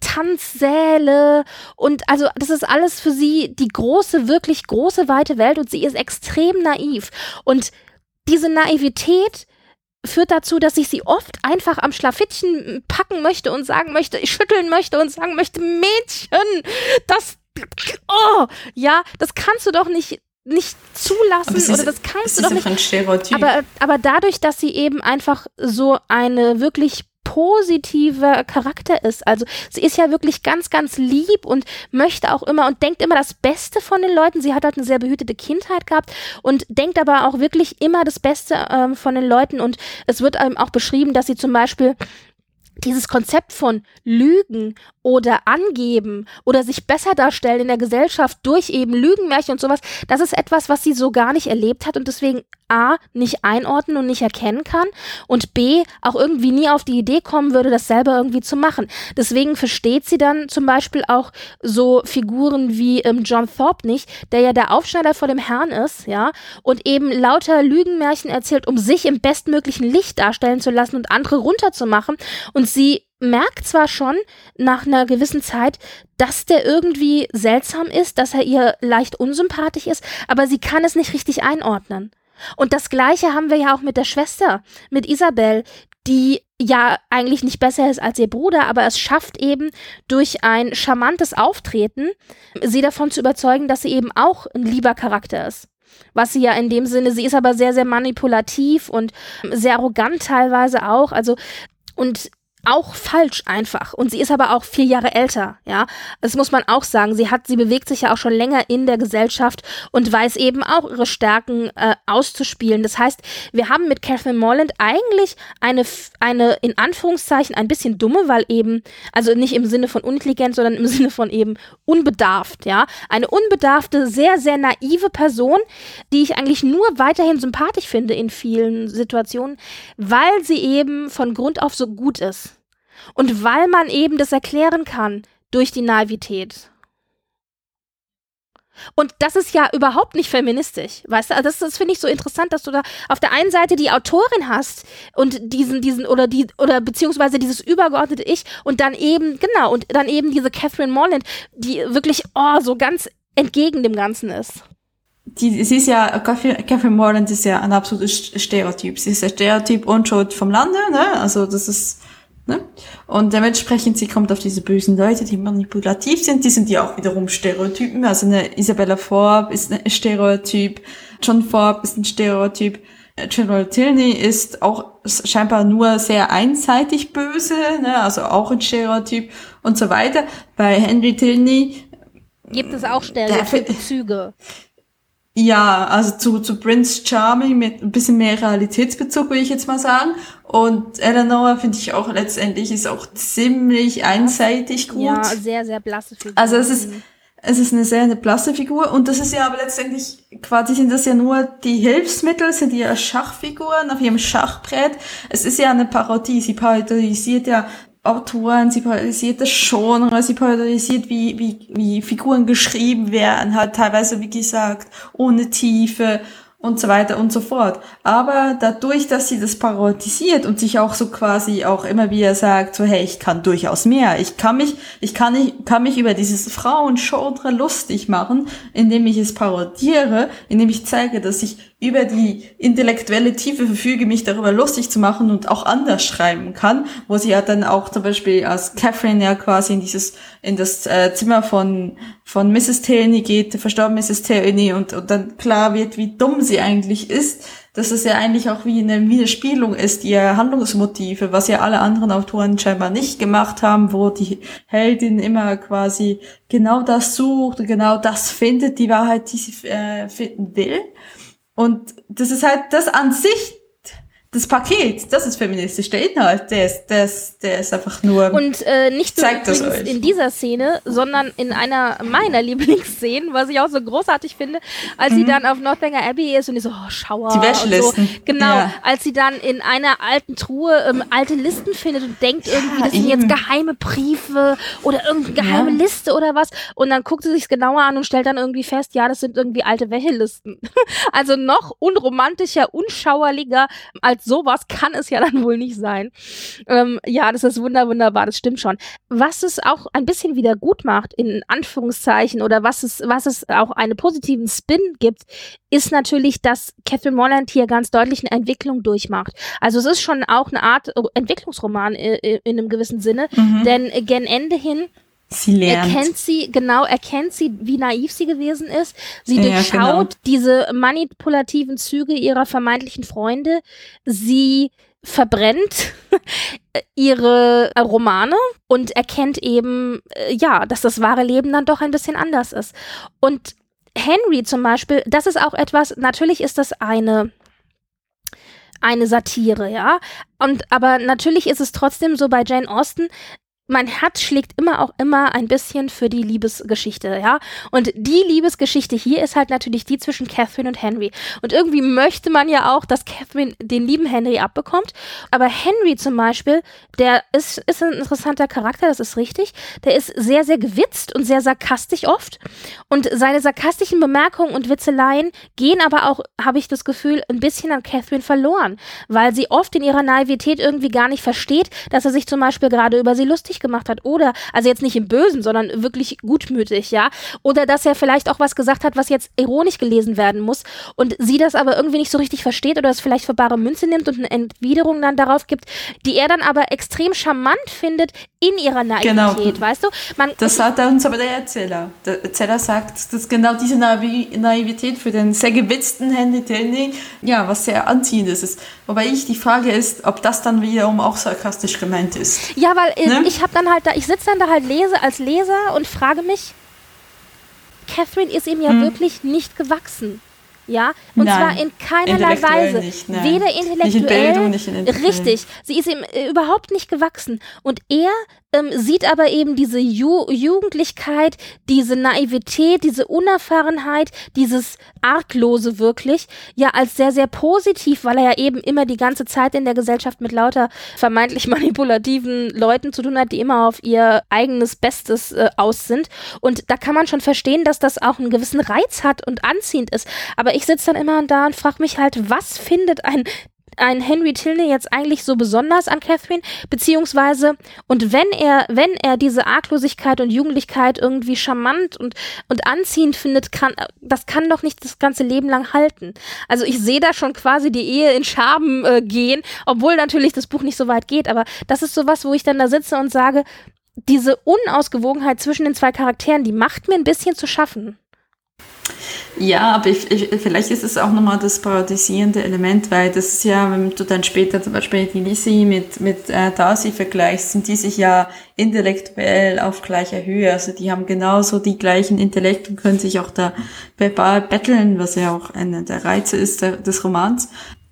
Speaker 1: Tanzsäle und also das ist alles für sie die große, wirklich große, weite Welt und sie ist extrem naiv. Und diese Naivität führt dazu, dass ich sie oft einfach am Schlafittchen packen möchte und sagen möchte, ich schütteln möchte und sagen möchte, Mädchen, das, oh, ja, das kannst du doch nicht nicht zulassen oder das kannst du doch nicht. Aber, aber dadurch, dass sie eben einfach so eine wirklich positiver Charakter ist. Also sie ist ja wirklich ganz, ganz lieb und möchte auch immer und denkt immer das Beste von den Leuten. Sie hat halt eine sehr behütete Kindheit gehabt und denkt aber auch wirklich immer das Beste ähm, von den Leuten. Und es wird einem auch beschrieben, dass sie zum Beispiel dieses Konzept von Lügen oder angeben oder sich besser darstellen in der Gesellschaft durch eben Lügenmärchen und sowas, das ist etwas, was sie so gar nicht erlebt hat und deswegen A, nicht einordnen und nicht erkennen kann und B, auch irgendwie nie auf die Idee kommen würde, das selber irgendwie zu machen. Deswegen versteht sie dann zum Beispiel auch so Figuren wie ähm, John Thorpe nicht, der ja der Aufschneider vor dem Herrn ist, ja, und eben lauter Lügenmärchen erzählt, um sich im bestmöglichen Licht darstellen zu lassen und andere runterzumachen und sie merkt zwar schon nach einer gewissen Zeit, dass der irgendwie seltsam ist, dass er ihr leicht unsympathisch ist, aber sie kann es nicht richtig einordnen. Und das Gleiche haben wir ja auch mit der Schwester, mit Isabel, die ja eigentlich nicht besser ist als ihr Bruder, aber es schafft eben durch ein charmantes Auftreten, sie davon zu überzeugen, dass sie eben auch ein lieber Charakter ist. Was sie ja in dem Sinne, sie ist aber sehr, sehr manipulativ und sehr arrogant teilweise auch. Also, und auch falsch einfach. Und sie ist aber auch vier Jahre älter, ja. Das muss man auch sagen. Sie hat, sie bewegt sich ja auch schon länger in der Gesellschaft und weiß eben auch ihre Stärken äh, auszuspielen. Das heißt, wir haben mit Catherine Morland eigentlich eine, eine in Anführungszeichen ein bisschen dumme, weil eben, also nicht im Sinne von unintelligent, sondern im Sinne von eben unbedarft, ja. Eine unbedarfte, sehr, sehr naive Person, die ich eigentlich nur weiterhin sympathisch finde in vielen Situationen, weil sie eben von Grund auf so gut ist. Und weil man eben das erklären kann durch die Naivität. Und das ist ja überhaupt nicht feministisch, weißt du? Also das, das finde ich so interessant, dass du da auf der einen Seite die Autorin hast und diesen, diesen, oder die, oder beziehungsweise dieses übergeordnete Ich und dann eben, genau, und dann eben diese Catherine Morland, die wirklich, oh, so ganz entgegen dem Ganzen ist.
Speaker 2: Die, sie ist ja, Catherine Morland ist ja ein absolutes Stereotyp. Sie ist der Stereotyp Unschuld vom Lande, ne? Also das ist, Ne? Und dementsprechend, sie kommt auf diese bösen Leute, die manipulativ sind, die sind ja auch wiederum Stereotypen. Also eine Isabella Forbes ist ein Stereotyp, John Forbes ist ein Stereotyp, General Tilney ist auch scheinbar nur sehr einseitig böse, ne? also auch ein und so weiter. Bei Henry Tilney
Speaker 1: gibt es auch Stereotypzüge.
Speaker 2: Ja, also zu, zu Prince Charming mit ein bisschen mehr Realitätsbezug, würde ich jetzt mal sagen. Und Eleanor finde ich auch letztendlich ist auch ziemlich einseitig gut. Ja,
Speaker 1: sehr, sehr blasse Figur.
Speaker 2: Also es ist, es ist eine sehr eine blasse Figur und das ist ja aber letztendlich, quasi sind das ja nur die Hilfsmittel, sind ja Schachfiguren auf ihrem Schachbrett. Es ist ja eine Parodie, sie parodisiert ja Autoren, sie polarisiert das Genre, sie polarisiert, wie, wie, wie Figuren geschrieben werden, halt teilweise, wie gesagt, ohne Tiefe und so weiter und so fort. Aber dadurch, dass sie das parodisiert und sich auch so quasi auch immer wieder sagt, so hey, ich kann durchaus mehr. Ich kann mich, ich kann nicht, kann mich über dieses Frauengenre lustig machen, indem ich es parodiere, indem ich zeige, dass ich über die intellektuelle Tiefe verfüge, mich darüber lustig zu machen und auch anders schreiben kann, wo sie ja dann auch zum Beispiel als Catherine ja quasi in dieses, in das äh, Zimmer von, von Mrs. Taylor geht, verstorben Mrs. Taylor und, und dann klar wird, wie dumm sie eigentlich ist, dass es ja eigentlich auch wie eine Widerspielung ist, ihr Handlungsmotive, was ja alle anderen Autoren scheinbar nicht gemacht haben, wo die Heldin immer quasi genau das sucht und genau das findet, die Wahrheit, die sie äh, finden will. Und das ist halt das an sich das Paket, das ist feministisch. Der Inhalt, der ist, der ist, der ist einfach nur.
Speaker 1: Und äh, nicht nur übrigens in dieser Szene, sondern in einer meiner Lieblingsszenen, was ich auch so großartig finde, als mhm. sie dann auf Northanger Abbey ist und die so, oh, Schauer.
Speaker 2: Die Wäschelisten.
Speaker 1: So. Genau, ja. als sie dann in einer alten Truhe ähm, alte Listen findet und denkt irgendwie, ja, das sind jetzt geheime Briefe oder irgendeine geheime ja. Liste oder was. Und dann guckt sie sich genauer an und stellt dann irgendwie fest, ja, das sind irgendwie alte Wäschelisten. also noch unromantischer, unschauerlicher als sowas kann es ja dann wohl nicht sein. Ähm, ja, das ist wunder, wunderbar, das stimmt schon. Was es auch ein bisschen wieder gut macht, in Anführungszeichen, oder was es, was es auch einen positiven Spin gibt, ist natürlich, dass Catherine Morland hier ganz deutlich eine Entwicklung durchmacht. Also es ist schon auch eine Art Entwicklungsroman in, in einem gewissen Sinne, mhm. denn gen Ende hin
Speaker 2: Sie lernt.
Speaker 1: Erkennt sie, genau, erkennt sie, wie naiv sie gewesen ist. Sie ja, durchschaut genau. diese manipulativen Züge ihrer vermeintlichen Freunde. Sie verbrennt ihre Romane und erkennt eben, äh, ja, dass das wahre Leben dann doch ein bisschen anders ist. Und Henry zum Beispiel, das ist auch etwas, natürlich ist das eine eine Satire, ja. Und aber natürlich ist es trotzdem so bei Jane Austen, mein Herz schlägt immer auch immer ein bisschen für die Liebesgeschichte, ja. Und die Liebesgeschichte hier ist halt natürlich die zwischen Catherine und Henry. Und irgendwie möchte man ja auch, dass Catherine den lieben Henry abbekommt. Aber Henry zum Beispiel, der ist, ist ein interessanter Charakter, das ist richtig. Der ist sehr, sehr gewitzt und sehr sarkastisch oft. Und seine sarkastischen Bemerkungen und Witzeleien gehen aber auch, habe ich das Gefühl, ein bisschen an Catherine verloren. Weil sie oft in ihrer Naivität irgendwie gar nicht versteht, dass er sich zum Beispiel gerade über sie lustig lustig gemacht hat oder, also jetzt nicht im Bösen, sondern wirklich gutmütig, ja, oder dass er vielleicht auch was gesagt hat, was jetzt ironisch gelesen werden muss und sie das aber irgendwie nicht so richtig versteht oder es vielleicht für bare Münze nimmt und eine Entwiderung dann darauf gibt, die er dann aber extrem charmant findet in ihrer Naivität, genau. weißt du?
Speaker 2: Man, das sagt uns aber der Erzähler. Der Erzähler sagt, dass genau diese Naivität für den sehr gewitzten Handy Tilney, ja, was sehr anziehend ist. Wobei ich die Frage ist, ob das dann wiederum auch sarkastisch gemeint ist.
Speaker 1: Ja, weil äh, ne? ich habe dann halt da, ich sitze dann da halt lese als Leser und frage mich, Catherine ist ihm ja hm. wirklich nicht gewachsen. Ja, und nein, zwar in keinerlei Weise. Nicht, Weder intellektuell, nicht in Bildung, nicht in richtig. Sie ist ihm äh, überhaupt nicht gewachsen. Und er ähm, sieht aber eben diese Ju Jugendlichkeit, diese Naivität, diese Unerfahrenheit, dieses Arglose wirklich, ja, als sehr, sehr positiv, weil er ja eben immer die ganze Zeit in der Gesellschaft mit lauter vermeintlich manipulativen Leuten zu tun hat, die immer auf ihr eigenes Bestes äh, aus sind. Und da kann man schon verstehen, dass das auch einen gewissen Reiz hat und anziehend ist. Aber ich sitze dann immer da und frage mich halt, was findet ein ein Henry Tilney jetzt eigentlich so besonders an Catherine? Beziehungsweise, und wenn er, wenn er diese Arglosigkeit und Jugendlichkeit irgendwie charmant und, und anziehend findet, kann, das kann doch nicht das ganze Leben lang halten. Also ich sehe da schon quasi die Ehe in Schaben äh, gehen, obwohl natürlich das Buch nicht so weit geht, aber das ist sowas, wo ich dann da sitze und sage, diese Unausgewogenheit zwischen den zwei Charakteren, die macht mir ein bisschen zu schaffen.
Speaker 2: Ja, aber ich, ich, vielleicht ist es auch nochmal das paradisierende Element, weil das ist ja, wenn du dann später zum Beispiel die Lizzie mit, mit äh, Darcy vergleichst, sind die sich ja intellektuell auf gleicher Höhe. Also die haben genauso die gleichen Intellekt und können sich auch da verbal betteln, was ja auch einer der Reize ist der, des Romans.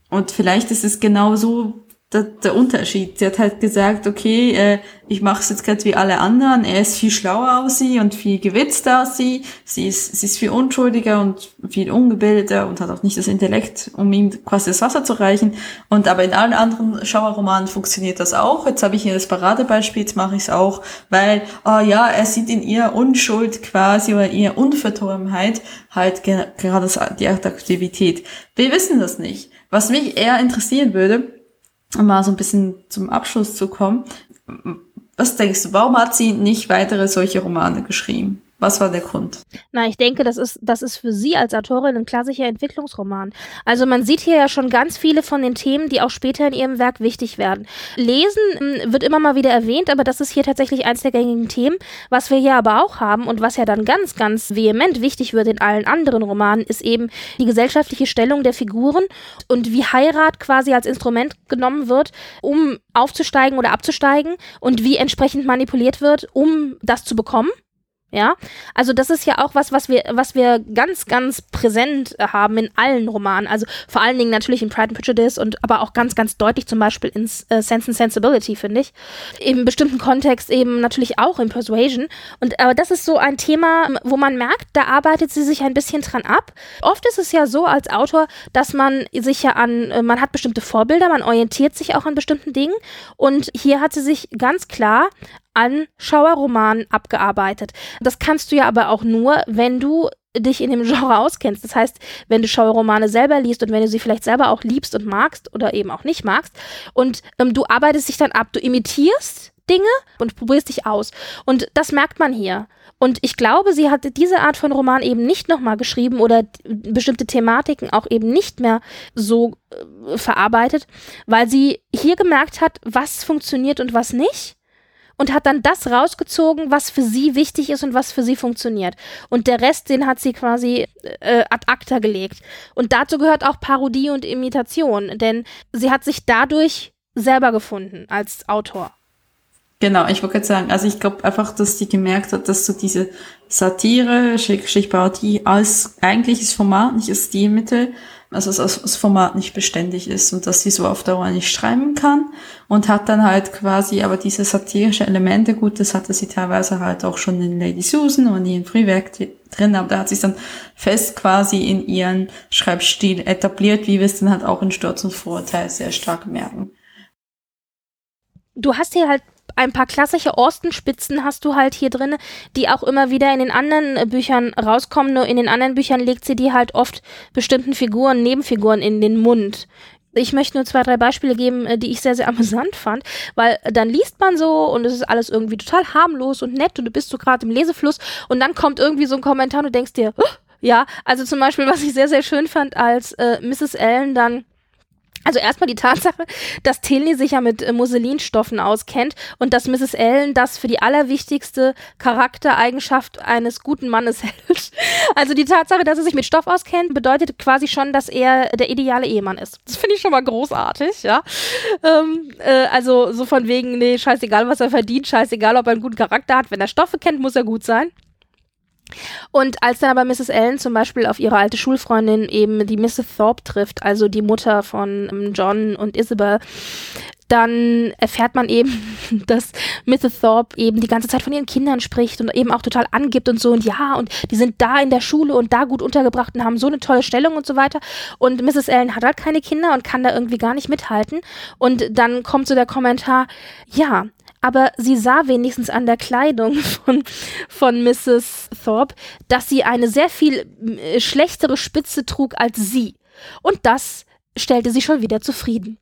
Speaker 2: Und vielleicht ist es genauso der, der Unterschied. Sie hat halt gesagt, okay, äh, ich mache es jetzt gerade wie alle anderen. Er ist viel schlauer als sie und viel gewitzter als sie. Sie ist, sie ist viel unschuldiger und viel ungebildeter und hat auch nicht das Intellekt, um ihm quasi das Wasser zu reichen. Und aber in allen anderen Schauerromanen funktioniert das auch. Jetzt habe ich hier das Paradebeispiel, jetzt mache ich es auch, weil, oh ja, er sieht in ihr Unschuld quasi oder in ihr Unvertorbenheit halt gerade die Attraktivität. Wir wissen das nicht. Was mich eher interessieren würde, um mal so ein bisschen zum Abschluss zu kommen. Was denkst du, warum hat sie nicht weitere solche Romane geschrieben? Was war der Grund?
Speaker 1: Na, ich denke, das ist, das ist für sie als Autorin ein klassischer Entwicklungsroman. Also man sieht hier ja schon ganz viele von den Themen, die auch später in ihrem Werk wichtig werden. Lesen hm, wird immer mal wieder erwähnt, aber das ist hier tatsächlich eins der gängigen Themen. Was wir hier aber auch haben und was ja dann ganz, ganz vehement wichtig wird in allen anderen Romanen, ist eben die gesellschaftliche Stellung der Figuren und wie Heirat quasi als Instrument genommen wird, um aufzusteigen oder abzusteigen und wie entsprechend manipuliert wird, um das zu bekommen. Ja, also das ist ja auch was, was wir, was wir ganz, ganz präsent haben in allen Romanen. Also vor allen Dingen natürlich in Pride and Prejudice und aber auch ganz, ganz deutlich zum Beispiel in äh, Sense and Sensibility, finde ich. Im bestimmten Kontext eben natürlich auch in Persuasion. Und aber das ist so ein Thema, wo man merkt, da arbeitet sie sich ein bisschen dran ab. Oft ist es ja so als Autor, dass man sich ja an, äh, man hat bestimmte Vorbilder, man orientiert sich auch an bestimmten Dingen. Und hier hat sie sich ganz klar an Schauerromanen abgearbeitet. Das kannst du ja aber auch nur, wenn du dich in dem Genre auskennst. Das heißt, wenn du Schauerromane selber liest und wenn du sie vielleicht selber auch liebst und magst oder eben auch nicht magst und ähm, du arbeitest dich dann ab, du imitierst Dinge und probierst dich aus. Und das merkt man hier. Und ich glaube, sie hatte diese Art von Roman eben nicht nochmal geschrieben oder bestimmte Thematiken auch eben nicht mehr so äh, verarbeitet, weil sie hier gemerkt hat, was funktioniert und was nicht und hat dann das rausgezogen, was für sie wichtig ist und was für sie funktioniert. Und der Rest, den hat sie quasi äh, ad acta gelegt. Und dazu gehört auch Parodie und Imitation, denn sie hat sich dadurch selber gefunden als Autor.
Speaker 2: Genau, ich wollte sagen, also ich glaube einfach, dass sie gemerkt hat, dass so diese Satire, Schick Parodie als eigentliches Format, nicht als Stilmittel, also das Format nicht beständig ist und dass sie so auf Dauer nicht schreiben kann und hat dann halt quasi aber diese satirische Elemente, gut, das hatte sie teilweise halt auch schon in Lady Susan und in Frühwerk drin, aber da hat sich dann fest quasi in ihren Schreibstil etabliert, wie wir es dann halt auch in Sturz und Vorurteil sehr stark merken.
Speaker 1: Du hast hier halt ein paar klassische Orstenspitzen hast du halt hier drin, die auch immer wieder in den anderen äh, Büchern rauskommen. Nur in den anderen Büchern legt sie die halt oft bestimmten Figuren, Nebenfiguren in den Mund Ich möchte nur zwei, drei Beispiele geben, äh, die ich sehr, sehr amüsant fand, weil dann liest man so und es ist alles irgendwie total harmlos und nett und du bist so gerade im Lesefluss und dann kommt irgendwie so ein Kommentar und du denkst dir, oh, ja, also zum Beispiel, was ich sehr, sehr schön fand, als äh, Mrs. Allen dann also erstmal die Tatsache, dass Tilly sich ja mit äh, Musselinstoffen auskennt und dass Mrs. Allen das für die allerwichtigste Charaktereigenschaft eines guten Mannes hält. Also die Tatsache, dass er sich mit Stoff auskennt, bedeutet quasi schon, dass er der ideale Ehemann ist. Das finde ich schon mal großartig, ja. Ähm, äh, also so von wegen, nee, scheißegal, was er verdient, scheißegal, ob er einen guten Charakter hat. Wenn er Stoffe kennt, muss er gut sein. Und als dann aber Mrs. Allen zum Beispiel auf ihre alte Schulfreundin eben die Mrs. Thorpe trifft, also die Mutter von ähm, John und Isabel, dann erfährt man eben, dass Mrs. Thorpe eben die ganze Zeit von ihren Kindern spricht und eben auch total angibt und so und ja, und die sind da in der Schule und da gut untergebracht und haben so eine tolle Stellung und so weiter. Und Mrs. Allen hat halt keine Kinder und kann da irgendwie gar nicht mithalten. Und dann kommt so der Kommentar, ja, aber sie sah wenigstens an der Kleidung von, von Mrs. Thorpe, dass sie eine sehr viel äh, schlechtere Spitze trug als sie. Und das stellte sie schon wieder zufrieden.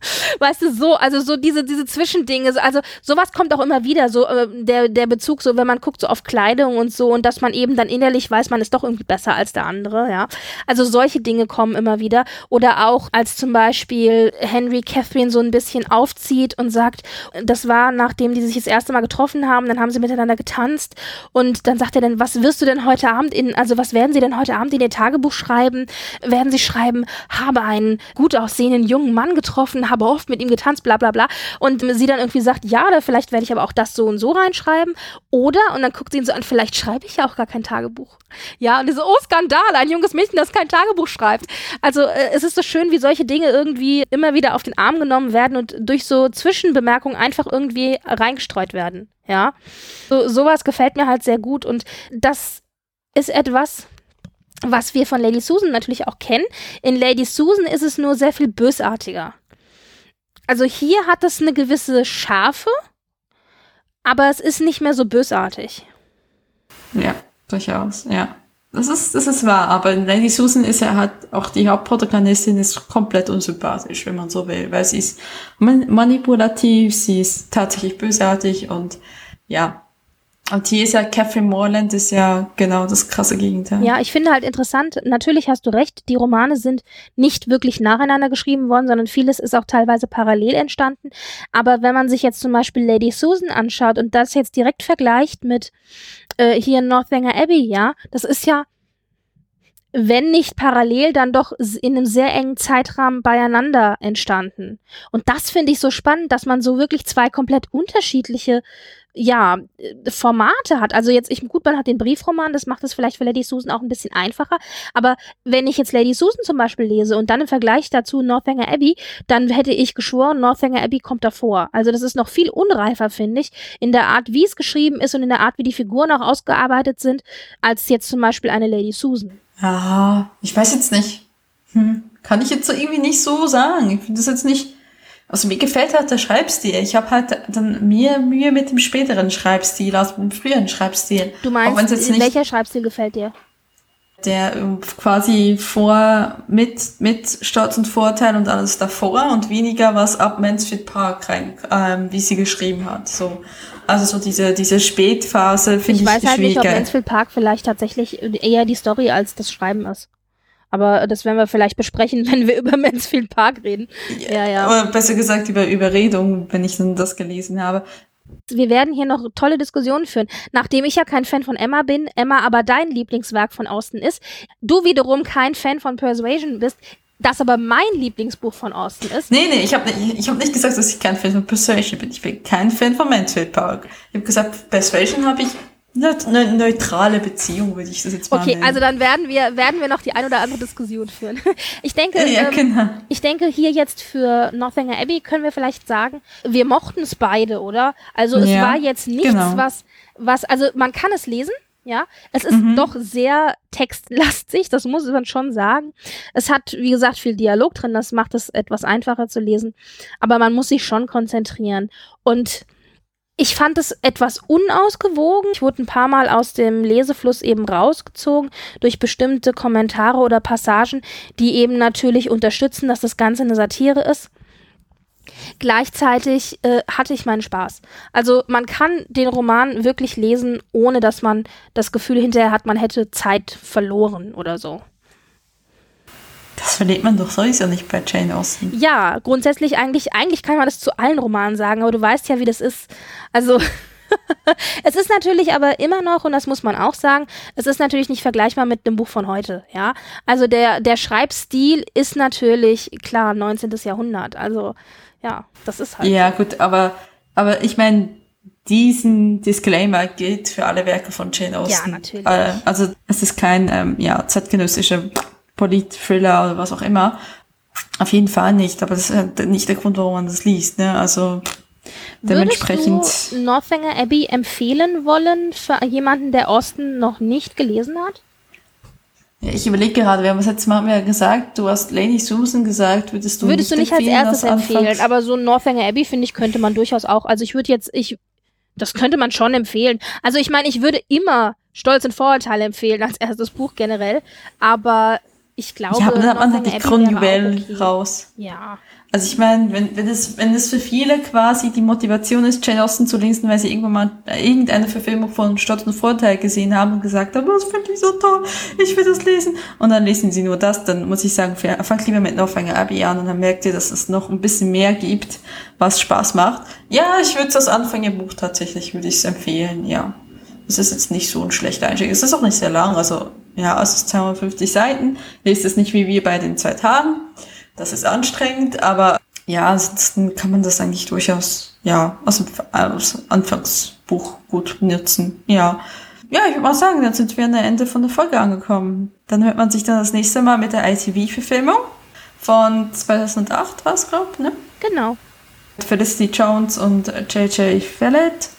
Speaker 1: weißt du, so, also so diese, diese Zwischendinge, also sowas kommt auch immer wieder, so äh, der, der Bezug, so wenn man guckt so auf Kleidung und so und dass man eben dann innerlich weiß, man ist doch irgendwie besser als der andere, ja. Also solche Dinge kommen immer wieder. Oder auch, als zum Beispiel Henry Catherine so ein bisschen aufzieht und sagt, das war, nachdem die sich das erste Mal getroffen haben, dann haben sie miteinander getanzt und dann sagt er dann, was wirst du denn heute Abend in, also was werden sie denn heute Abend in ihr Tagebuch schreiben? Werden sie schreiben, habe einen gut aussehenden jungen Mann getroffen, habe oft mit ihm getanzt, bla bla bla. Und sie dann irgendwie sagt, ja, oder vielleicht werde ich aber auch das so und so reinschreiben. Oder, und dann guckt sie ihn so an, vielleicht schreibe ich ja auch gar kein Tagebuch. Ja, und so, oh, Skandal, ein junges Mädchen, das kein Tagebuch schreibt. Also äh, es ist so schön, wie solche Dinge irgendwie immer wieder auf den Arm genommen werden und durch so Zwischenbemerkungen einfach irgendwie reingestreut werden. Ja, so, sowas gefällt mir halt sehr gut und das ist etwas, was wir von Lady Susan natürlich auch kennen. In Lady Susan ist es nur sehr viel bösartiger. Also hier hat es eine gewisse Schärfe, aber es ist nicht mehr so bösartig.
Speaker 2: Ja, durchaus, ja. Das ist, das ist wahr, aber Lady Susan ist ja halt auch die Hauptprotagonistin ist komplett unsympathisch, wenn man so will, weil sie ist manipulativ, sie ist tatsächlich bösartig und ja, und hier ist ja Catherine Morland ist ja genau das krasse Gegenteil.
Speaker 1: Ja, ich finde halt interessant, natürlich hast du recht, die Romane sind nicht wirklich nacheinander geschrieben worden, sondern vieles ist auch teilweise parallel entstanden. Aber wenn man sich jetzt zum Beispiel Lady Susan anschaut und das jetzt direkt vergleicht mit äh, hier Northanger Abbey, ja, das ist ja wenn nicht parallel, dann doch in einem sehr engen Zeitrahmen beieinander entstanden. Und das finde ich so spannend, dass man so wirklich zwei komplett unterschiedliche ja, äh, Formate hat. Also jetzt, ich, gut, man hat den Briefroman, das macht es vielleicht für Lady Susan auch ein bisschen einfacher. Aber wenn ich jetzt Lady Susan zum Beispiel lese und dann im Vergleich dazu Northanger Abbey, dann hätte ich geschworen, Northanger Abbey kommt davor. Also das ist noch viel unreifer, finde ich, in der Art, wie es geschrieben ist und in der Art, wie die Figuren auch ausgearbeitet sind, als jetzt zum Beispiel eine Lady Susan.
Speaker 2: Ja, ich weiß jetzt nicht. Hm. Kann ich jetzt so irgendwie nicht so sagen. Ich finde das jetzt nicht also mir gefällt halt der Schreibstil. Ich habe halt dann mehr Mühe mit dem späteren Schreibstil als mit dem früheren Schreibstil.
Speaker 1: Du meinst, welcher Schreibstil gefällt dir?
Speaker 2: Der ähm, quasi vor, mit, mit Stolz und Vorteil und alles davor und weniger was ab Mansfield Park rein, ähm, wie sie geschrieben hat. So. Also so diese, diese Spätphase finde ich, ich
Speaker 1: weiß halt nicht, ob Mansfield Park vielleicht tatsächlich eher die Story als das Schreiben ist. Aber das werden wir vielleicht besprechen, wenn wir über Mansfield Park reden.
Speaker 2: Ja, ja. Aber besser gesagt über Überredung, wenn ich dann das gelesen habe.
Speaker 1: Wir werden hier noch tolle Diskussionen führen. Nachdem ich ja kein Fan von Emma bin, Emma aber dein Lieblingswerk von Austin ist, du wiederum kein Fan von Persuasion bist, das aber mein Lieblingsbuch von Austin ist.
Speaker 2: Nee, nee, ich habe nicht, ich hab nicht gesagt, dass ich kein Fan von Persuasion bin. Ich bin kein Fan von Mansfield Park. Ich habe gesagt, Persuasion habe ich eine neutrale Beziehung würde ich das jetzt mal
Speaker 1: Okay, nennen. also dann werden wir, werden wir noch die ein oder andere Diskussion führen. Ich denke,
Speaker 2: ja,
Speaker 1: ähm,
Speaker 2: genau.
Speaker 1: ich denke hier jetzt für Northanger Abbey können wir vielleicht sagen, wir mochten es beide, oder? Also es ja, war jetzt nichts, genau. was, was, also man kann es lesen, ja. Es ist mhm. doch sehr textlastig, das muss man schon sagen. Es hat, wie gesagt, viel Dialog drin, das macht es etwas einfacher zu lesen. Aber man muss sich schon konzentrieren. Und ich fand es etwas unausgewogen. Ich wurde ein paar Mal aus dem Lesefluss eben rausgezogen durch bestimmte Kommentare oder Passagen, die eben natürlich unterstützen, dass das Ganze eine Satire ist. Gleichzeitig äh, hatte ich meinen Spaß. Also man kann den Roman wirklich lesen, ohne dass man das Gefühl hinterher hat, man hätte Zeit verloren oder so.
Speaker 2: Das verliert man doch sowieso nicht bei Jane Austen.
Speaker 1: Ja, grundsätzlich eigentlich, eigentlich kann man das zu allen Romanen sagen, aber du weißt ja, wie das ist. Also, es ist natürlich aber immer noch, und das muss man auch sagen, es ist natürlich nicht vergleichbar mit dem Buch von heute, ja. Also der, der Schreibstil ist natürlich, klar, 19. Jahrhundert. Also, ja, das ist halt.
Speaker 2: Ja, gut, aber, aber ich meine, diesen Disclaimer gilt für alle Werke von Jane Austen.
Speaker 1: Ja, natürlich.
Speaker 2: Äh, also es ist kein ähm, ja, zeitgenössischer Polit-Thriller oder was auch immer. Auf jeden Fall nicht, aber das ist halt nicht der Grund, warum man das liest. Ne? Also dementsprechend.
Speaker 1: Würdest du Northanger Abbey empfehlen wollen für jemanden, der Austen noch nicht gelesen hat?
Speaker 2: Ja, ich überlege gerade, wir haben das letzte Mal haben wir ja gesagt, du hast Lady Susan gesagt, würdest du
Speaker 1: Würdest
Speaker 2: nicht
Speaker 1: du nicht als erstes empfehlen, aber so Northanger Abbey, finde ich, könnte man durchaus auch. Also ich würde jetzt, ich, das könnte man schon empfehlen. Also ich meine, ich würde immer Stolz und Vorurteile empfehlen als erstes Buch generell, aber ich glaube,
Speaker 2: ja, aber dann hat man halt die
Speaker 1: auch okay.
Speaker 2: raus.
Speaker 1: Ja.
Speaker 2: Also ich meine, wenn, wenn, es, wenn es für viele quasi die Motivation ist, Jane Austen zu lesen, weil sie irgendwann mal irgendeine Verfilmung von Stolz und Vorteil gesehen haben und gesagt haben, das finde ich so toll, ich will das lesen. Und dann lesen sie nur das, dann muss ich sagen, fangt lieber mit Northanger Abbey an und dann merkt ihr, dass es noch ein bisschen mehr gibt, was Spaß macht. Ja, ich würde das Anfängerbuch tatsächlich, würde ich es empfehlen, ja. Es ist jetzt nicht so ein schlechter Einstieg. Es ist auch nicht sehr lang, also ja, es ist 250 Seiten. Lest es nicht wie wir bei den zwei Tagen. Das ist anstrengend, aber ja, ansonsten kann man das eigentlich durchaus, ja, aus dem aus Anfangsbuch gut nutzen. Ja. Ja, ich würde mal sagen, dann sind wir an der Ende von der Folge angekommen. Dann hört man sich dann das nächste Mal mit der ITV-Verfilmung von 2008 war es, glaube ne?
Speaker 1: Genau.
Speaker 2: Felicity Jones und J.J. Fallett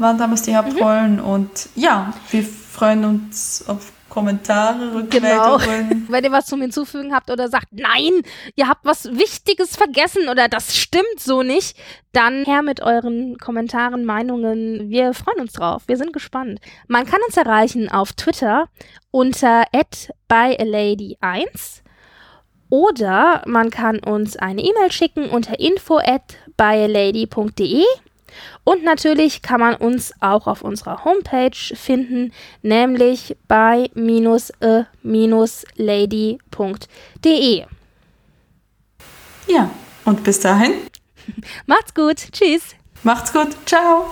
Speaker 2: waren damals die Hauptrollen und ja, wir freuen uns auf Kommentare,
Speaker 1: Genau.
Speaker 2: Rückmeldungen.
Speaker 1: Wenn ihr was zum Hinzufügen habt oder sagt, nein, ihr habt was Wichtiges vergessen oder das stimmt so nicht, dann her mit euren Kommentaren, Meinungen. Wir freuen uns drauf. Wir sind gespannt. Man kann uns erreichen auf Twitter unter byalady1 oder man kann uns eine E-Mail schicken unter info at byalady.de und natürlich kann man uns auch auf unserer Homepage finden, nämlich bei lady.de.
Speaker 2: Ja, und bis dahin,
Speaker 1: Macht's gut. Tschüss.
Speaker 2: macht's gut, ciao.